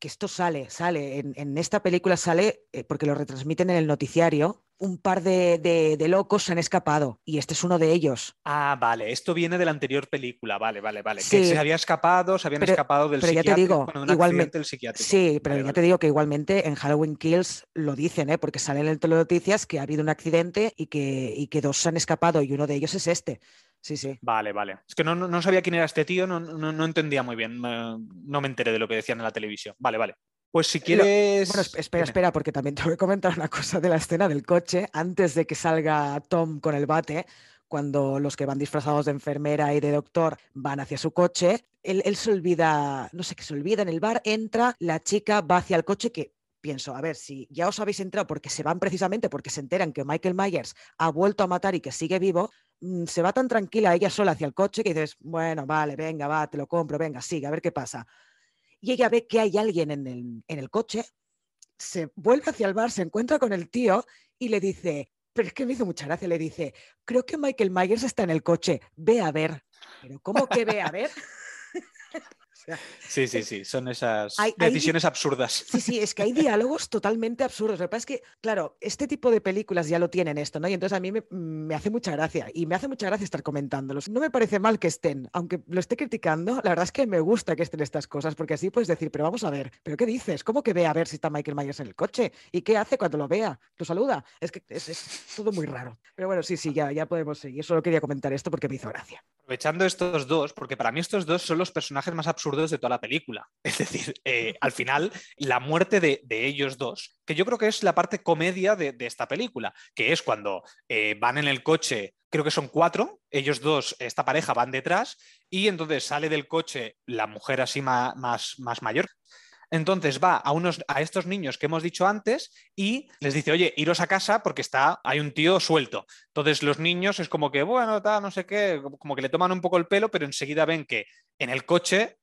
que esto sale, sale, en, esta película sale, eh, porque lo retransmiten en el noticiario, un par de, locos se han escapado y este es uno de ellos. Ah, vale, esto viene de la anterior película, vale, vale, vale. Que se había escapado, se habían escapado del pero ya te digo, igualmente, Sí, pero ya te digo que igualmente en Halloween Kills lo dicen, ¿eh? porque salen en las noticias que ha habido un accidente y que, y que dos se han escapado y uno de ellos es este. Sí, sí. Vale, vale. Es que no, sabía quién era este tío, no, no, entendía muy bien, no me enteré de lo que decían en la televisión. Vale, vale. Pues si quieres. Bueno, espera, espera, porque también te voy a comentar una cosa de la escena del coche. Antes de que salga Tom con el bate, cuando los que van disfrazados de enfermera y de doctor van hacia su coche, él, él se olvida, no sé qué se olvida en el bar, entra, la chica va hacia el coche que pienso, a ver, si ya os habéis entrado porque se van precisamente porque se enteran que Michael Myers ha vuelto a matar y que sigue vivo, se va tan tranquila ella sola hacia el coche que dices, bueno, vale, venga, va, te lo compro, venga, sigue, a ver qué pasa y ella ve que hay alguien en el, coche, se vuelve hacia el bar, se encuentra con el tío y le dice, pero es que me hizo mucha gracia, le dice, creo que Michael Myers está en el coche, ve a ver. Pero ¿cómo que ve a ver? sí, sí, sí, son esas decisiones absurdas. Sí, sí, es que hay diálogos totalmente absurdos. Lo que pasa es que, claro, este tipo de películas ya lo tienen esto, ¿no? Y entonces a mí me, hace mucha gracia y me hace mucha gracia estar comentándolos. No me parece mal que estén, aunque lo esté criticando, la verdad es que me gusta que estén estas cosas, porque así puedes decir, pero vamos a ver, ¿pero qué dices? ¿Cómo que ve a ver si está Michael Myers en el coche? ¿Y qué hace cuando lo vea? ¿Lo saluda? Es que es, todo muy raro. Pero bueno, sí, sí, ya, ya podemos seguir. Solo quería comentar esto porque me hizo gracia. Aprovechando estos dos, porque para mí estos dos son los personajes más absurdos de toda la película. Es decir, eh, al final, la muerte de, ellos dos, que yo creo que es la parte comedia de, esta película, que es cuando eh, van en el coche, creo que son cuatro, ellos dos, esta pareja van detrás, y entonces sale del coche la mujer así más, más, mayor, entonces va a, unos, a estos niños que hemos dicho antes y les dice, oye, iros a casa porque está, hay un tío suelto. Entonces los niños es como que, bueno, no sé qué, como que le toman un poco el pelo, pero enseguida ven que en el coche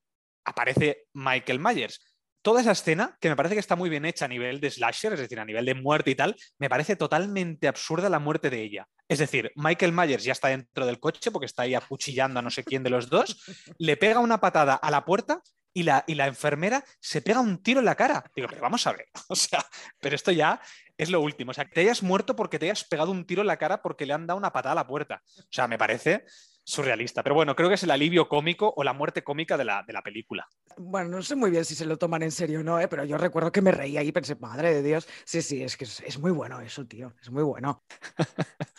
aparece Michael Myers. Toda esa escena, que me parece que está muy bien hecha a nivel de slasher, es decir, a nivel de muerte y tal, me parece totalmente absurda la muerte de ella. Es decir, Michael Myers ya está dentro del coche porque está ahí acuchillando a no sé quién de los dos, le pega una patada a la puerta y la, y la enfermera se pega un tiro en la cara. Digo, pero vamos a ver, o sea, pero esto ya es lo último. O sea, que te hayas muerto porque te hayas pegado un tiro en la cara porque le han dado una patada a la puerta. O sea, me parece surrealista. Pero bueno, creo que es el alivio cómico o la muerte cómica de la, de la película. Bueno, no sé muy bien si se lo toman en serio o no, ¿eh? pero yo recuerdo que me reía y pensé, madre de Dios, sí, sí, es que es, muy bueno eso, tío, es muy bueno.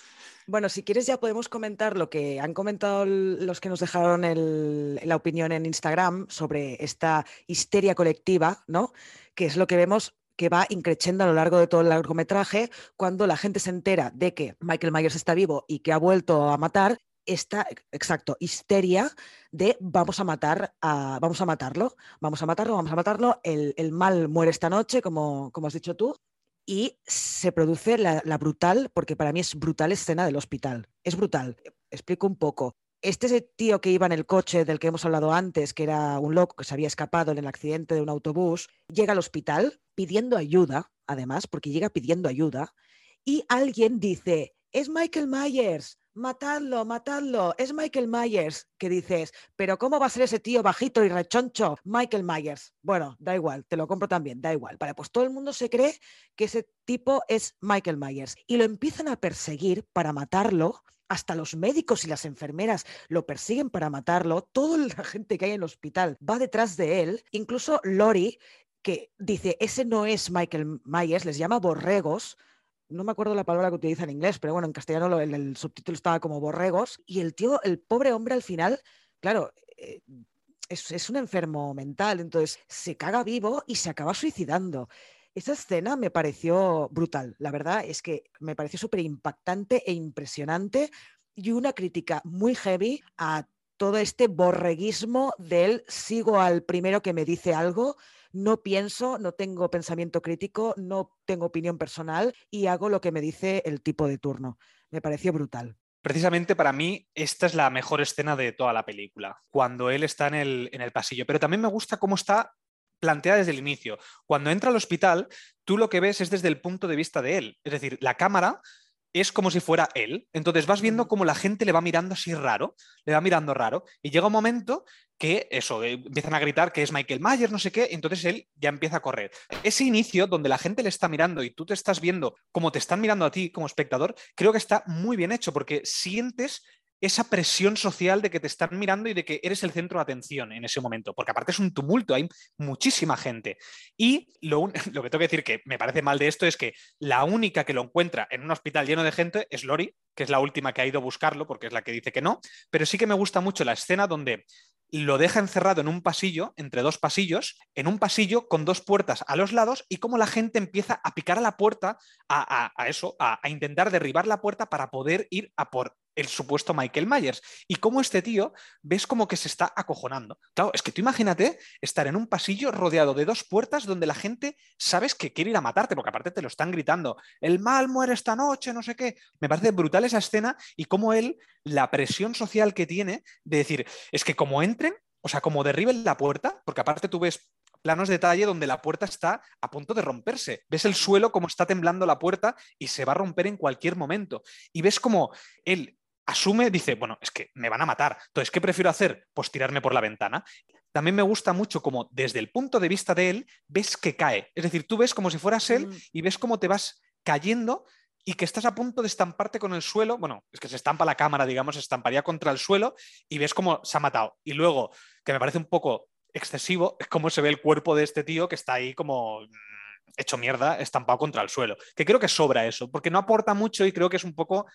Bueno, si quieres ya podemos comentar lo que han comentado los que nos dejaron la opinión en Instagram sobre esta histeria colectiva, ¿no? Que es lo que vemos que va increciendo a lo largo de todo el largometraje cuando la gente se entera de que Michael Myers está vivo y que ha vuelto a matar esta, exacto, histeria de vamos a matar a, vamos a matarlo, vamos a matarlo, vamos a matarlo, el, mal muere esta noche, como, como has dicho tú, y se produce la, brutal, porque para mí es brutal escena del hospital. Es brutal. Explico un poco. Este es el tío que iba en el coche del que hemos hablado antes, que era un loco que se había escapado en el accidente de un autobús, llega al hospital pidiendo ayuda, además, porque llega pidiendo ayuda, y alguien dice, es Michael Myers, matadlo, matadlo, es Michael Myers, que dices, pero ¿cómo va a ser ese tío bajito y rechoncho? Michael Myers. Bueno, da igual, te lo compro también, da igual. Vale, pues todo el mundo se cree que ese tipo es Michael Myers y lo empiezan a perseguir para matarlo. Hasta los médicos y las enfermeras lo persiguen para matarlo. Toda la gente que hay en el hospital va detrás de él. Incluso Lori, que dice, ese no es Michael Myers, les llama borregos no me acuerdo la palabra que utiliza en inglés, pero bueno, en castellano el, subtítulo estaba como borregos. Y el tío, el pobre hombre al final, claro, eh, es, un enfermo mental, entonces se caga vivo y se acaba suicidando. Esa escena me pareció brutal, la verdad es que me pareció súper impactante e impresionante y una crítica muy heavy a todo este borreguismo del sigo al primero que me dice algo, no pienso, no tengo pensamiento crítico, no tengo opinión personal y hago lo que me dice el tipo de turno. Me pareció brutal. Precisamente para mí esta es la mejor escena de toda la película, cuando él está en el, en el pasillo. Pero también me gusta cómo está planteada desde el inicio. Cuando entra al hospital, tú lo que ves es desde el punto de vista de él. Es decir, la cámara es como si fuera él. Entonces vas viendo cómo la gente le va mirando así raro, le va mirando raro, y llega un momento que eso, eh, empiezan a gritar que es Michael Myers, no sé qué, entonces él ya empieza a correr. Ese inicio donde la gente le está mirando y tú te estás viendo como te están mirando a ti como espectador, creo que está muy bien hecho porque sientes esa presión social de que te están mirando y de que eres el centro de atención en ese momento, porque aparte es un tumulto, hay muchísima gente. Y lo, lo, que tengo que decir que me parece mal de esto es que la única que lo encuentra en un hospital lleno de gente es Lori, que es la última que ha ido a buscarlo, porque es la que dice que no, pero sí que me gusta mucho la escena donde lo deja encerrado en un pasillo, entre dos pasillos, en un pasillo con dos puertas a los lados y cómo la gente empieza a picar a la puerta, a, eso, a, intentar derribar la puerta para poder ir a por el supuesto Michael Myers. Y cómo este tío ves como que se está acojonando. Claro, es que tú imagínate estar en un pasillo rodeado de dos puertas donde la gente sabes que quiere ir a matarte, porque aparte te lo están gritando, el mal muere esta noche, no sé qué. Me parece brutal esa escena y cómo él, la presión social que tiene de decir, es que como entren, o sea, como derriben la puerta, porque aparte tú ves planos de detalle donde la puerta está a punto de romperse. Ves el suelo como está temblando la puerta y se va a romper en cualquier momento. Y ves como él asume, dice, bueno, es que me van a matar. Entonces, ¿qué prefiero hacer? Pues tirarme por la ventana. También me gusta mucho como desde el punto de vista de él, ves que cae. Es decir, tú ves como si fueras él mm. y ves cómo te vas cayendo y que estás a punto de estamparte con el suelo, bueno, es que se estampa la cámara, digamos, se estamparía contra el suelo y ves cómo se ha matado. Y luego, que me parece un poco excesivo, es cómo se ve el cuerpo de este tío que está ahí como mm, hecho mierda, estampado contra el suelo. Que creo que sobra eso, porque no aporta mucho y creo que es un poco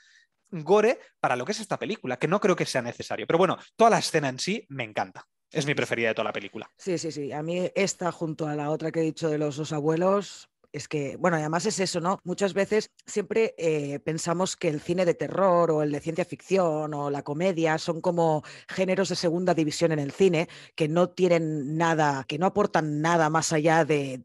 gore para lo que es esta película, que no creo que sea necesario. Pero bueno, toda la escena en sí me encanta. Es mi preferida de toda la película. Sí, sí, sí. A mí esta junto a la otra que he dicho de los dos abuelos es que, bueno, además es eso, ¿no? Muchas veces siempre eh, pensamos que el cine de terror o el de ciencia ficción o la comedia son como géneros de segunda división en el cine que no tienen nada, que no aportan nada más allá de,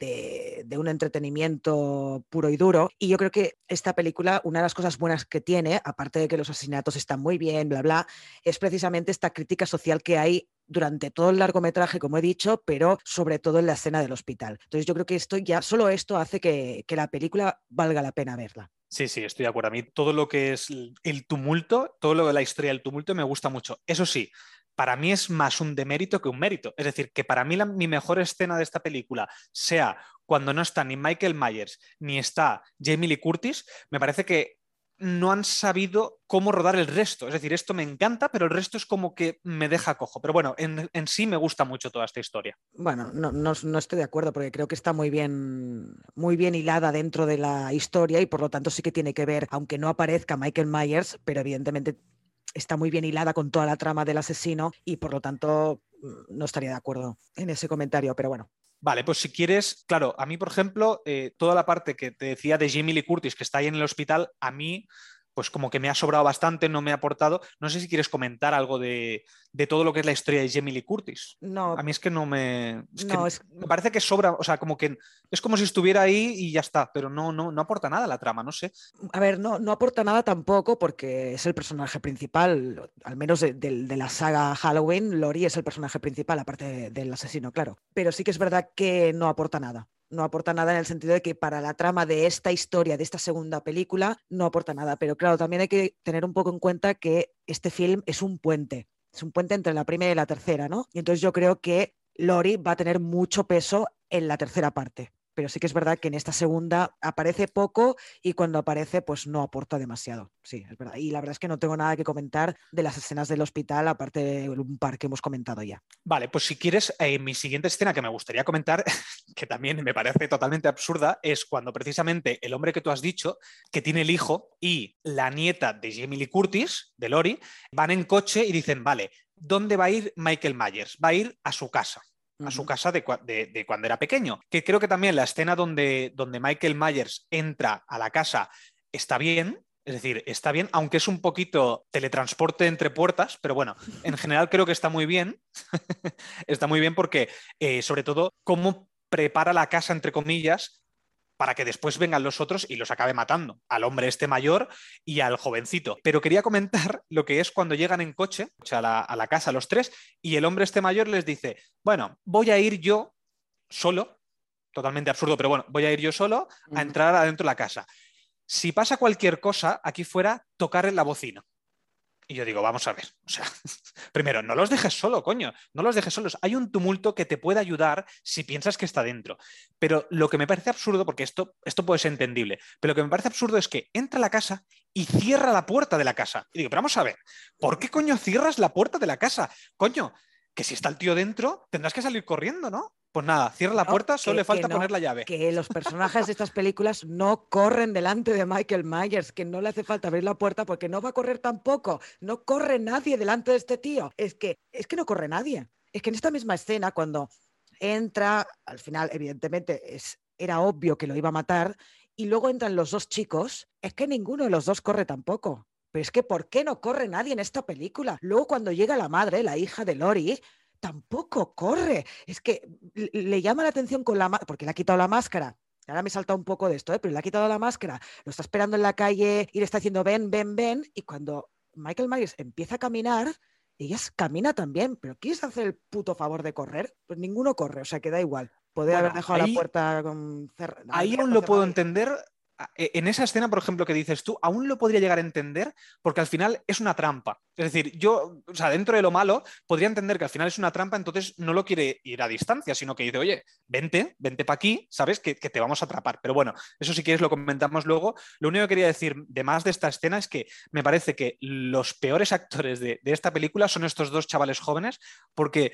de un entretenimiento puro y duro. Y yo creo que esta película, una de las cosas buenas que tiene, aparte de que los asesinatos están muy bien, bla, bla, es precisamente esta crítica social que hay durante todo el largometraje, como he dicho, pero sobre todo en la escena del hospital. Entonces yo creo que esto ya, solo esto hace que, la película valga la pena verla. Sí, sí, estoy de acuerdo. A mí todo lo que es el tumulto, todo lo de la historia del tumulto me gusta mucho. Eso sí, para mí es más un demérito que un mérito. Es decir, que para mí mi mejor escena de esta película sea cuando no está ni Michael Myers ni está Jamie Lee Curtis, me parece que no han sabido cómo rodar el resto. Es decir, esto me encanta, pero el resto es como que me deja cojo. Pero bueno, en, sí me gusta mucho toda esta historia. Bueno, no, no, estoy de acuerdo porque creo que está muy bien, muy bien hilada dentro de la historia y por lo tanto sí que tiene que ver, aunque no aparezca Michael Myers, pero evidentemente está muy bien hilada con toda la trama del asesino y por lo tanto no estaría de acuerdo en ese comentario, pero bueno. Vale, pues si quieres, claro, a mí, por ejemplo, eh, toda la parte que te decía de Jimmy Lee Curtis, que está ahí en el hospital, a mí pues como que me ha sobrado bastante, no me ha aportado. No sé si quieres comentar algo de, todo lo que es la historia de Jamie Lee Curtis. No. A mí es que no me. Me parece que sobra, o sea, como que es como si estuviera ahí y ya está, pero no, no, no aporta nada a la trama, no sé. A ver, no, no aporta nada tampoco porque es el personaje principal, al menos de, la saga Halloween, Lori es el personaje principal, aparte del asesino, claro. Pero sí que es verdad que no aporta nada no aporta nada en el sentido de que para la trama de esta historia, de esta segunda película, no aporta nada. Pero claro, también hay que tener un poco en cuenta que este film es un puente, es un puente entre la primera y la tercera, ¿no? Y entonces yo creo que Lori va a tener mucho peso en la tercera parte pero sí que es verdad que en esta segunda aparece poco y cuando aparece pues no aporta demasiado. Sí, es verdad. Y la verdad es que no tengo nada que comentar de las escenas del hospital, aparte de un par que hemos comentado ya. Vale, pues si quieres, eh, mi siguiente escena que me gustaría comentar, que también me parece totalmente absurda, es cuando precisamente el hombre que tú has dicho, que tiene el hijo y la nieta de Jamie Lee Curtis, de Lori, van en coche y dicen, vale, ¿dónde va a ir Michael Myers? Va a ir a su casa a su casa de, cuando era pequeño. Que creo que también la escena donde, donde Michael Myers entra a la casa está bien, es decir, está bien, aunque es un poquito teletransporte entre puertas, pero bueno, en general creo que está muy bien. está muy bien porque, eh, sobre todo, cómo prepara la casa, entre comillas, para que después vengan los otros y los acabe matando, al hombre este mayor y al jovencito. Pero quería comentar lo que es cuando llegan en coche a la, a la casa los tres y el hombre este mayor les dice, bueno, voy a ir yo solo, totalmente absurdo, pero bueno, voy a ir yo solo a entrar adentro de la casa. Si pasa cualquier cosa, aquí fuera, tocar en la bocina. Y yo digo, vamos a ver, o sea, primero, no los dejes solo, coño, no los dejes solos. Hay un tumulto que te puede ayudar si piensas que está dentro. Pero lo que me parece absurdo, porque esto, esto puede ser entendible, pero lo que me parece absurdo es que entra a la casa y cierra la puerta de la casa. Y digo, pero vamos a ver, ¿por qué coño cierras la puerta de la casa? Coño, que si está el tío dentro, tendrás que salir corriendo, ¿no? Pues nada, cierra la puerta, solo le falta poner la llave. Que los personajes de estas películas no corren delante de Michael Myers, que no le hace falta abrir la puerta porque no va a correr tampoco. No corre nadie delante de este tío. Es que, es que no corre nadie. Es que en esta misma escena, cuando entra, al final, evidentemente, es, era obvio que lo iba a matar, y luego entran los dos chicos, es que ninguno de los dos corre tampoco. Pero es que, ¿por qué no corre nadie en esta película? Luego, cuando llega la madre, la hija de Lori, tampoco corre. Es que le llama la atención con la porque le ha quitado la máscara. Ahora me he saltado un poco de esto, ¿eh? pero le ha quitado la máscara, lo está esperando en la calle y le está diciendo ven, ven, ven. Y cuando Michael Myers empieza a caminar, ella camina también. ¿Pero ¿quieres hacer el puto favor de correr? Pues ninguno corre, o sea que da igual. Podría haber dejado la puerta con cerrada. Ahí aún lo puedo entender en esa escena, por ejemplo, que dices tú, aún lo podría llegar a entender porque al final es una trampa. Es decir, yo, o sea, dentro de lo malo, podría entender que al final es una trampa, entonces no lo quiere ir a distancia, sino que dice, oye, vente, vente para aquí, ¿sabes? Que, te vamos a atrapar. Pero bueno, eso si quieres lo comentamos luego. Lo único que quería decir de más de esta escena es que me parece que los peores actores de, de esta película son estos dos chavales jóvenes, porque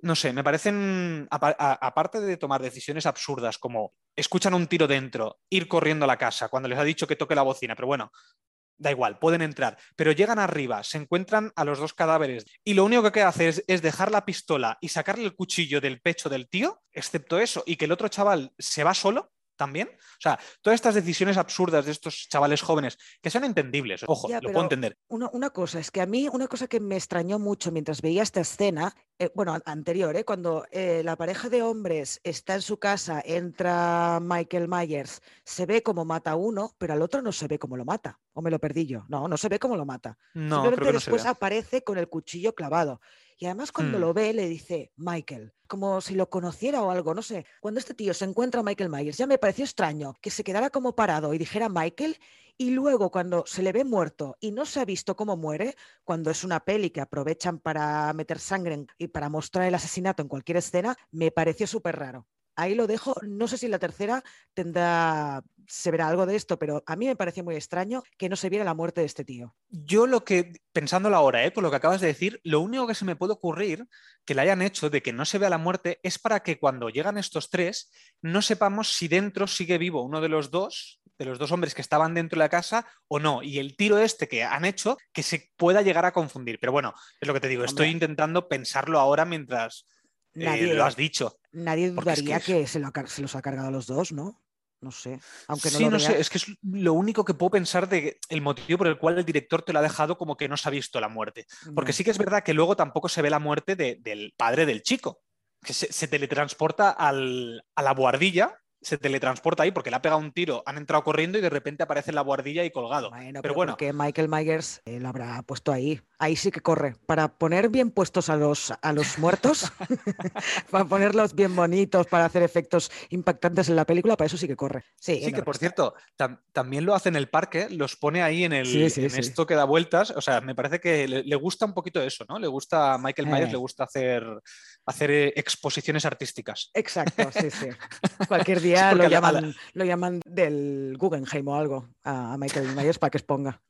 no sé, me parecen, aparte de tomar decisiones absurdas como escuchan un tiro dentro, ir corriendo a la casa cuando les ha dicho que toque la bocina, pero bueno, da igual, pueden entrar, pero llegan arriba, se encuentran a los dos cadáveres y lo único que hace es, es, dejar la pistola y sacarle el cuchillo del pecho del tío, excepto eso, y que el otro chaval se va solo, también. O sea, todas estas decisiones absurdas de estos chavales jóvenes, que sean entendibles, ojo, lo puedo entender. Una, cosa, es que a mí una cosa que me extrañó mucho mientras veía esta escena, eh, bueno, anterior, eh, cuando eh, la pareja de hombres está en su casa, entra Michael Myers, se ve como mata a uno, pero al otro no se ve cómo lo mata. O me lo perdí yo. No, no se ve cómo lo mata. No, Simplemente después aparece con el cuchillo clavado. Y además cuando hmm. lo ve le dice Michael, como si lo conociera o algo, no sé. Cuando este tío se encuentra a Michael Myers, ya me pareció extraño que se quedara como parado y dijera Michael y luego cuando se le ve muerto y no se ha visto cómo muere, cuando es una peli que aprovechan para meter sangre y para mostrar el asesinato en cualquier escena, me pareció súper raro ahí lo dejo. No sé si la tercera tendrá, se verá algo de esto, pero a mí me pareció muy extraño que no se viera la muerte de este tío. Yo lo que, pensándolo ahora, ¿eh? por lo que acabas de decir, lo único que se me puede ocurrir que le hayan hecho de que no se vea la muerte es para que cuando llegan estos tres no sepamos si dentro sigue vivo uno de los dos de los dos hombres que estaban dentro de la casa o no. Y el tiro este que han hecho que se pueda llegar a confundir. Pero bueno, es lo que te digo, estoy intentando pensarlo ahora mientras, eh, lo has dicho. Nadie dudaría que, se, los ha cargado a los dos, ¿no? No sé. Aunque no sí, no sé, es que es lo único que puedo pensar de el motivo por el cual el director te lo ha dejado como que no se ha visto la muerte. Porque sí que es verdad que luego tampoco se ve la muerte del padre del chico, que se, teletransporta a la buhardilla se teletransporta ahí porque le ha pegado un tiro, han entrado corriendo y de repente aparece en la guardilla y colgado. pero, bueno. Que Michael Myers eh, lo habrá puesto ahí. Ahí sí que corre. Para poner bien puestos a los, a los muertos, para ponerlos bien bonitos, para hacer efectos impactantes en la película, para eso sí que corre. Sí, sí que por cierto, también lo hace en el parque, los pone ahí en, el, esto que da vueltas. O sea, me parece que le, gusta un poquito eso, ¿no? Le gusta a Michael Myers, le gusta hacer, hacer eh, exposiciones artísticas. Exacto, sí, sí. Cualquier día lo, llaman, lo llaman del Guggenheim o algo a Michael Myers para que exponga.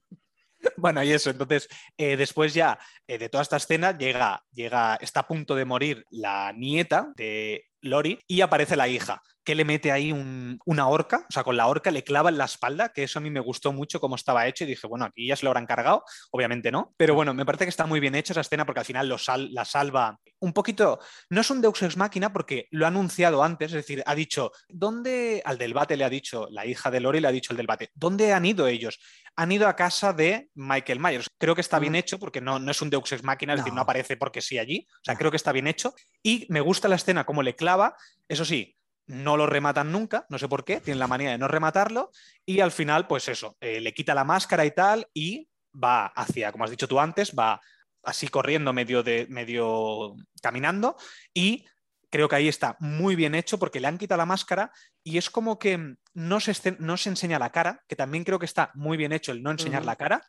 Bueno, y eso, entonces, eh, después ya eh, de toda esta escena llega, llega, está a punto de morir la nieta de Lori y aparece la hija que le mete ahí una horca, o sea, con la horca le clava en la espalda, que eso a mí me gustó mucho cómo estaba hecho y dije, bueno, aquí ya se lo habrán cargado, obviamente no, pero bueno, me parece que está muy bien hecha esa escena porque al final lo la salva un poquito, no es un Deus Ex Máquina porque lo ha anunciado antes, es decir, ha dicho, ¿dónde, al del bate le ha dicho, la hija de Lori le ha dicho el del bate, ¿dónde han ido ellos? Han ido a casa de Michael Myers. Creo que está bien hecho porque no, no es un Deus Ex Máquina, es decir, no aparece porque sí allí. O sea, creo que está bien hecho. Y me gusta la escena como le clava. Eso sí, no lo rematan nunca, no sé por qué, tienen la manía de no rematarlo, y al final, pues eso, eh, le quita la máscara y tal, y va hacia, como has dicho tú antes, va así corriendo, medio, de, medio caminando, y creo que ahí está muy bien hecho porque le han quitado la máscara y es como que no se, no se enseña la cara, que también creo que está muy bien hecho el no enseñar la cara.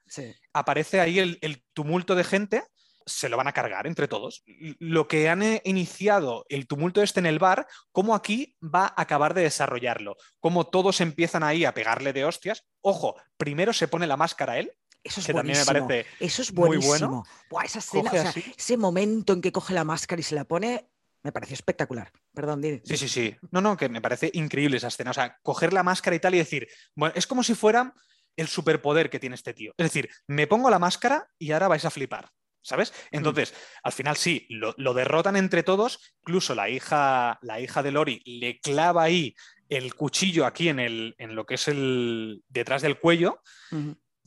Aparece ahí el, el, tumulto de gente se lo van a cargar entre todos. Lo que han eh, iniciado el tumulto este en el bar, cómo aquí va a acabar de desarrollarlo, cómo todos empiezan ahí a pegarle de hostias. Ojo, primero se pone la máscara él, eso es buenísimo. Eso es buenísimo. esa escena, ese momento en que coge la máscara y se la pone, me pareció espectacular. Perdón, dime. Sí, sí, sí. No, no, que me parece increíble esa escena. O sea, coger la máscara y tal y decir, bueno, es como si fuera el superpoder que tiene este tío. Es decir, me pongo la máscara y ahora vais a flipar. ¿Sabes? Mm. Entonces, al final sí, lo, derrotan entre todos, incluso la hija, la hija de Lori le clava ahí el cuchillo aquí en, el, en lo que es el detrás del cuello.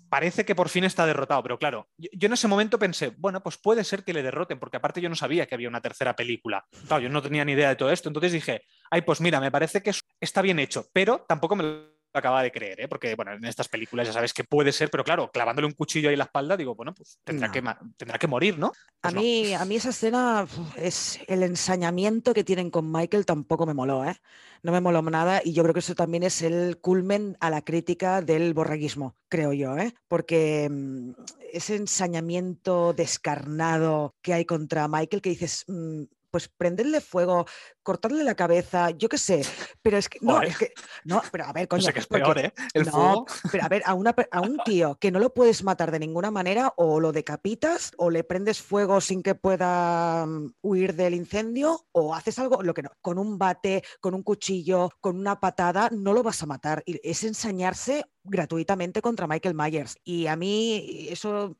Parece que por fin está derrotado, pero claro, yo, en ese momento pensé, bueno, pues puede ser que le derroten, porque aparte yo no sabía que había una tercera película. Claro, yo no tenía ni idea de todo esto, entonces dije, ay, pues mira, me parece que está bien hecho, pero tampoco me acaba de creer, ¿eh? porque bueno, en estas películas ya sabes que puede ser, pero claro, clavándole un cuchillo ahí en la espalda, digo, bueno, pues tendrá, que, tendrá que morir, ¿no? a, pues mí, a mí esa escena es el ensañamiento que tienen con Michael tampoco me moló, ¿eh? No me moló nada y yo creo que eso también es el culmen a la crítica del borreguismo, creo yo, ¿eh? Porque mm, ese ensañamiento descarnado que hay contra Michael que dices, mm, pues prenderle fuego, cortarle la cabeza, yo qué sé, pero es que no, es que no, pero a ver, coño, no sé qué es peor, ¿eh? El no, fuego. pero a ver, a, una, a un tío que no lo puedes matar de ninguna manera o lo decapitas o le prendes fuego sin que pueda mm, huir del incendio o haces algo, lo que no, con un bate, con un cuchillo, con una patada, no lo vas a matar. Es ensañarse gratuitamente contra Michael Myers. Y a mí eso,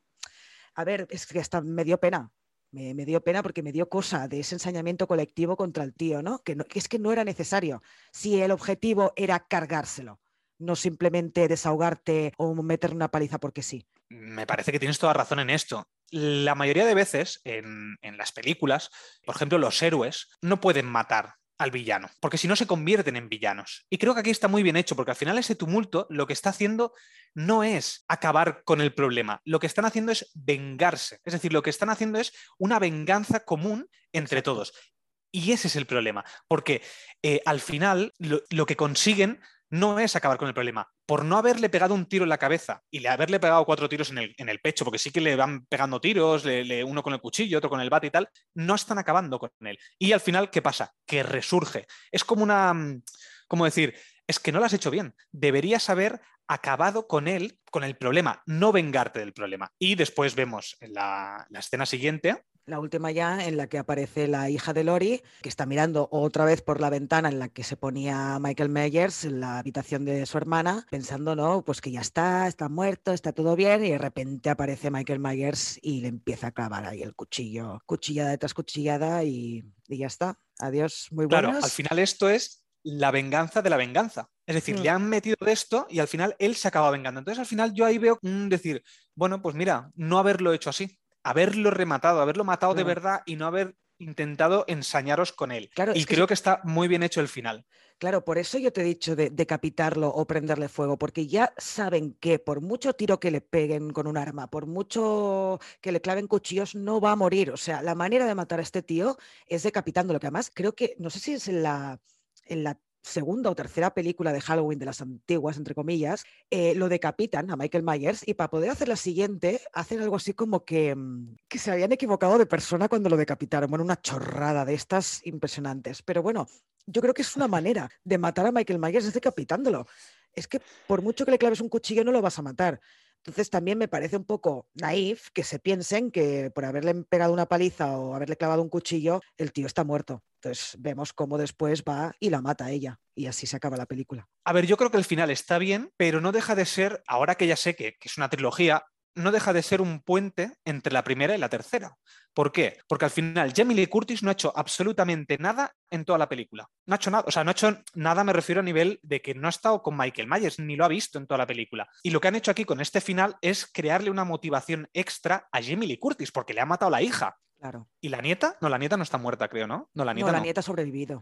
a ver, es que hasta me dio pena me, dio pena porque me dio cosa de ese ensañamiento colectivo contra el tío, ¿no? Que, es que no era necesario. Si el objetivo era cargárselo, no simplemente desahogarte o meter una paliza porque sí. Me parece que tienes toda razón en esto. La mayoría de veces en, en las películas, por ejemplo, los héroes no pueden matar al villano, porque si no se convierten en villanos. Y creo que aquí está muy bien hecho, porque al final ese tumulto lo que está haciendo no es acabar con el problema, lo que están haciendo es vengarse. Es decir, lo que están haciendo es una venganza común entre todos. Y ese es el problema, porque eh, al final lo, que consiguen no es acabar con el problema. Por no haberle pegado un tiro en la cabeza y le haberle pegado cuatro tiros en el, pecho, porque sí que le van pegando tiros, uno con el cuchillo, otro con el bate y tal, no están acabando con él. Y al final, ¿qué pasa? Que resurge. Es como una, mm, como decir, es que no lo has hecho bien. Deberías haber acabado con él, con el problema, no vengarte del problema. Y después vemos en la escena siguiente la última ya en la que aparece la hija de Lori, que está mirando otra vez por la ventana en la que se ponía Michael Myers en la habitación de su hermana, pensando, no, pues que ya está, está muerto, está todo bien, y de repente aparece Michael Myers y le empieza a clavar ahí el cuchillo, cuchillada tras cuchillada, y, ya está. Adiós, muy buenas. Claro, al final esto es la venganza de la venganza. Es decir, le mm. han metido de esto y al final él se acaba vengando. Entonces, al final yo ahí veo decir, bueno, pues mira, no haberlo hecho así haberlo rematado, haberlo matado de verdad y no haber intentado ensañaros con él. Claro, y creo que, está muy bien hecho el final. Claro, por eso yo te he dicho de decapitarlo o prenderle fuego, porque ya saben que por mucho tiro que le peguen con un arma, por mucho que le claven cuchillos, no va a morir. O sea, la manera de matar a este tío es decapitándolo, que además creo que, no sé si es en la, en la segunda o tercera película de Halloween de las antiguas, entre comillas, eh, lo decapitan a Michael Myers y para poder hacer la siguiente hacen algo así como que, mm, que se habían equivocado de persona cuando lo decapitaron. Bueno, una chorrada de estas impresionantes. Pero bueno, yo creo que es una manera de matar a Michael Myers es decapitándolo. Es que por mucho que le claves un cuchillo no lo vas a matar. Entonces también me parece un poco naif que se piensen que por haberle pegado una paliza o haberle clavado un cuchillo, el tío está muerto. Entonces vemos cómo después va y la mata a ella. Y así se acaba la película. A ver, yo creo que el final está bien, pero no deja de ser, ahora que ya sé que, es una trilogía, no deja de ser un puente entre la primera y la tercera. ¿Por qué? Porque al final Jamie Lee Curtis no ha hecho absolutamente nada en toda la película. No ha hecho nada, o sea, no ha hecho nada, me refiero a nivel de que no ha estado con Michael Myers, ni lo ha visto en toda la película. Y lo que han hecho aquí con este final es crearle una motivación extra a Jamie Lee Curtis, porque le ha matado a la hija. Claro. ¿Y la nieta? No, la nieta no está muerta, creo, ¿no? No, la nieta. No, la nieta ha sobrevivido.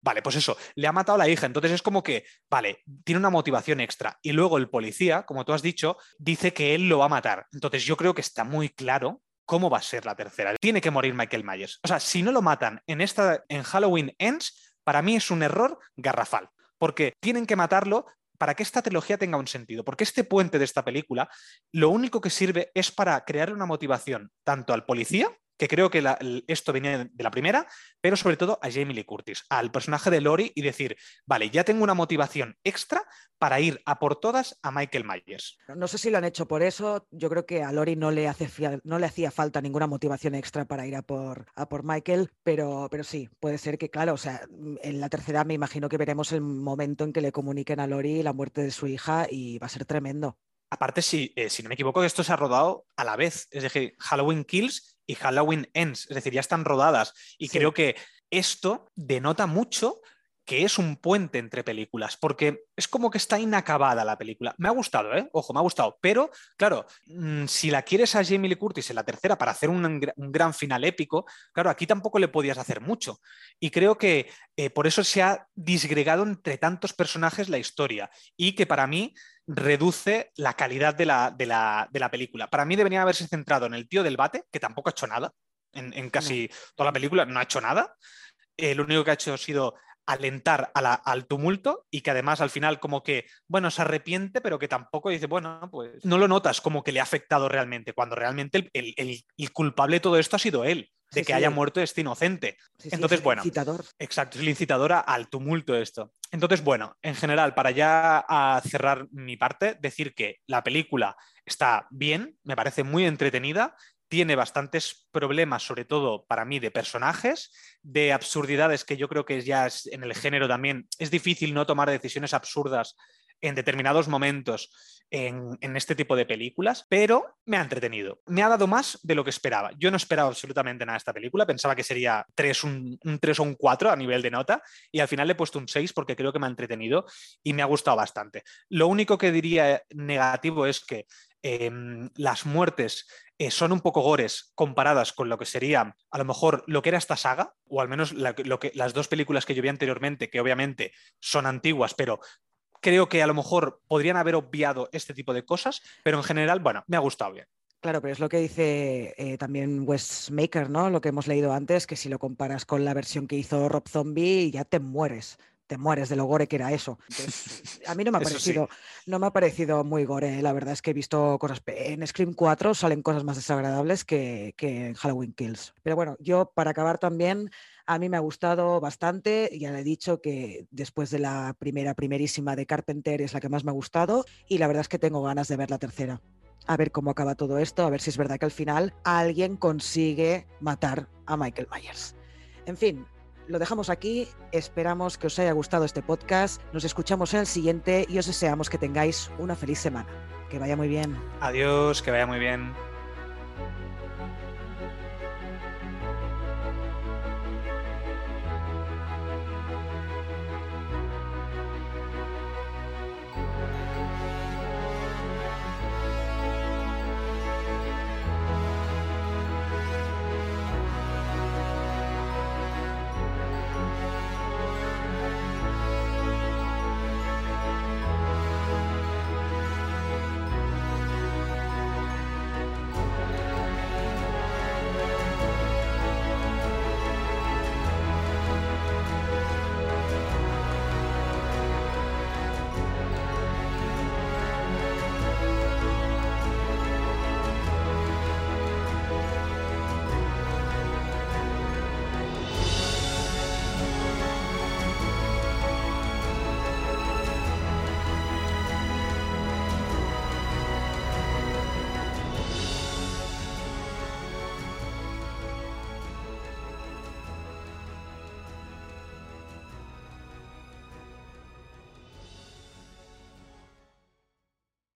Vale, pues eso, le ha matado a la hija. Entonces es como que, vale, tiene una motivación extra. Y luego el policía, como tú has dicho, dice que él lo va a matar. Entonces yo creo que está muy claro cómo va a ser la tercera. Tiene que morir Michael Myers. O sea, si no lo matan en esta en Halloween Ends, para mí es un error garrafal, porque tienen que matarlo para que esta trilogía tenga un sentido, porque este puente de esta película lo único que sirve es para crear una motivación tanto al policía que creo que esto venía de la primera, pero sobre todo a Jamie Lee Curtis, al personaje de Lori y decir, vale, ya tengo una motivación extra para ir a por todas a Michael Myers. No sé si lo han hecho por eso, yo creo que a Lori no le, hace, no le hacía falta ninguna motivación extra para ir a por, a por Michael, pero, pero sí, puede ser que, claro, o sea, en la tercera me imagino que veremos el momento en que le comuniquen a Lori la muerte de su hija y va a ser tremendo. Aparte, si, eh, si no me equivoco, esto se ha rodado a la vez, es decir, Halloween Kills y Halloween Ends, es decir, ya están rodadas. Y creo que esto denota mucho que es un puente entre películas, porque es como que está inacabada la película. Me ha gustado, ¿eh? Ojo, me ha gustado, pero claro, mm, si la quieres a Jamie Lee Curtis en la tercera para hacer un, gran final épico, claro, aquí tampoco le podías hacer mucho. Y creo que eh, por eso se ha disgregado entre tantos personajes la historia y que para mí reduce la calidad de la, de la, película. Para mí debería haberse centrado en el tío del bate, que tampoco ha hecho nada. En, casi toda la película no ha hecho nada. Eh, lo único que ha hecho ha sido alentar al tumulto y que además al final como que, bueno, se arrepiente, pero que tampoco dice, bueno, pues no lo notas como que le ha afectado realmente, cuando realmente el, el culpable de todo esto ha sido él de que haya muerto este inocente. Entonces, bueno. Incitador. Exacto, es el incitador al tumulto esto. Entonces, bueno, en general, para ya cerrar mi parte, decir que la película está bien, me parece muy entretenida, tiene bastantes problemas, sobre todo para mí, de personajes, de absurdidades que yo creo que ya es, en el género también es difícil no tomar decisiones absurdas en determinados momentos en, este tipo de películas, pero me ha entretenido. Me ha dado más de lo que esperaba. Yo no esperaba absolutamente nada de esta película, pensaba que sería 3, un, 3 o un 4 a nivel de nota y al final le he puesto un 6 porque creo que me ha entretenido y me ha gustado bastante. Lo único que diría negativo es que em, las muertes eh, son un poco gores comparadas con lo que sería a lo mejor lo que era esta saga, o al menos lo que, las dos películas que yo vi anteriormente, que obviamente son antiguas, pero creo que a lo mejor podrían haber obviado este tipo de cosas, pero en general, bueno, me ha gustado bien. Claro, pero es lo que dice eh, también Wes Maker, ¿no? Lo que hemos leído antes, que si lo comparas con la versión que hizo Rob Zombie, ya te mueres. Te mueres de lo gore que era eso. a mí no me ha parecido, no me ha parecido muy gore. La verdad es que he visto cosas. En Scream 4 salen cosas más desagradables que, que en Halloween Kills. Pero bueno, yo para acabar también a mí me ha gustado bastante, ya le he dicho que después de la primera, primerísima de Carpenter es la que más me ha gustado y la verdad es que tengo ganas de ver la tercera. A ver cómo acaba todo esto, a ver si es verdad que al final alguien consigue matar a Michael Myers. En fin, lo dejamos aquí, esperamos que os haya gustado este podcast, nos escuchamos en el siguiente y os deseamos que tengáis una feliz semana. Que vaya muy bien. Adiós, que vaya muy bien.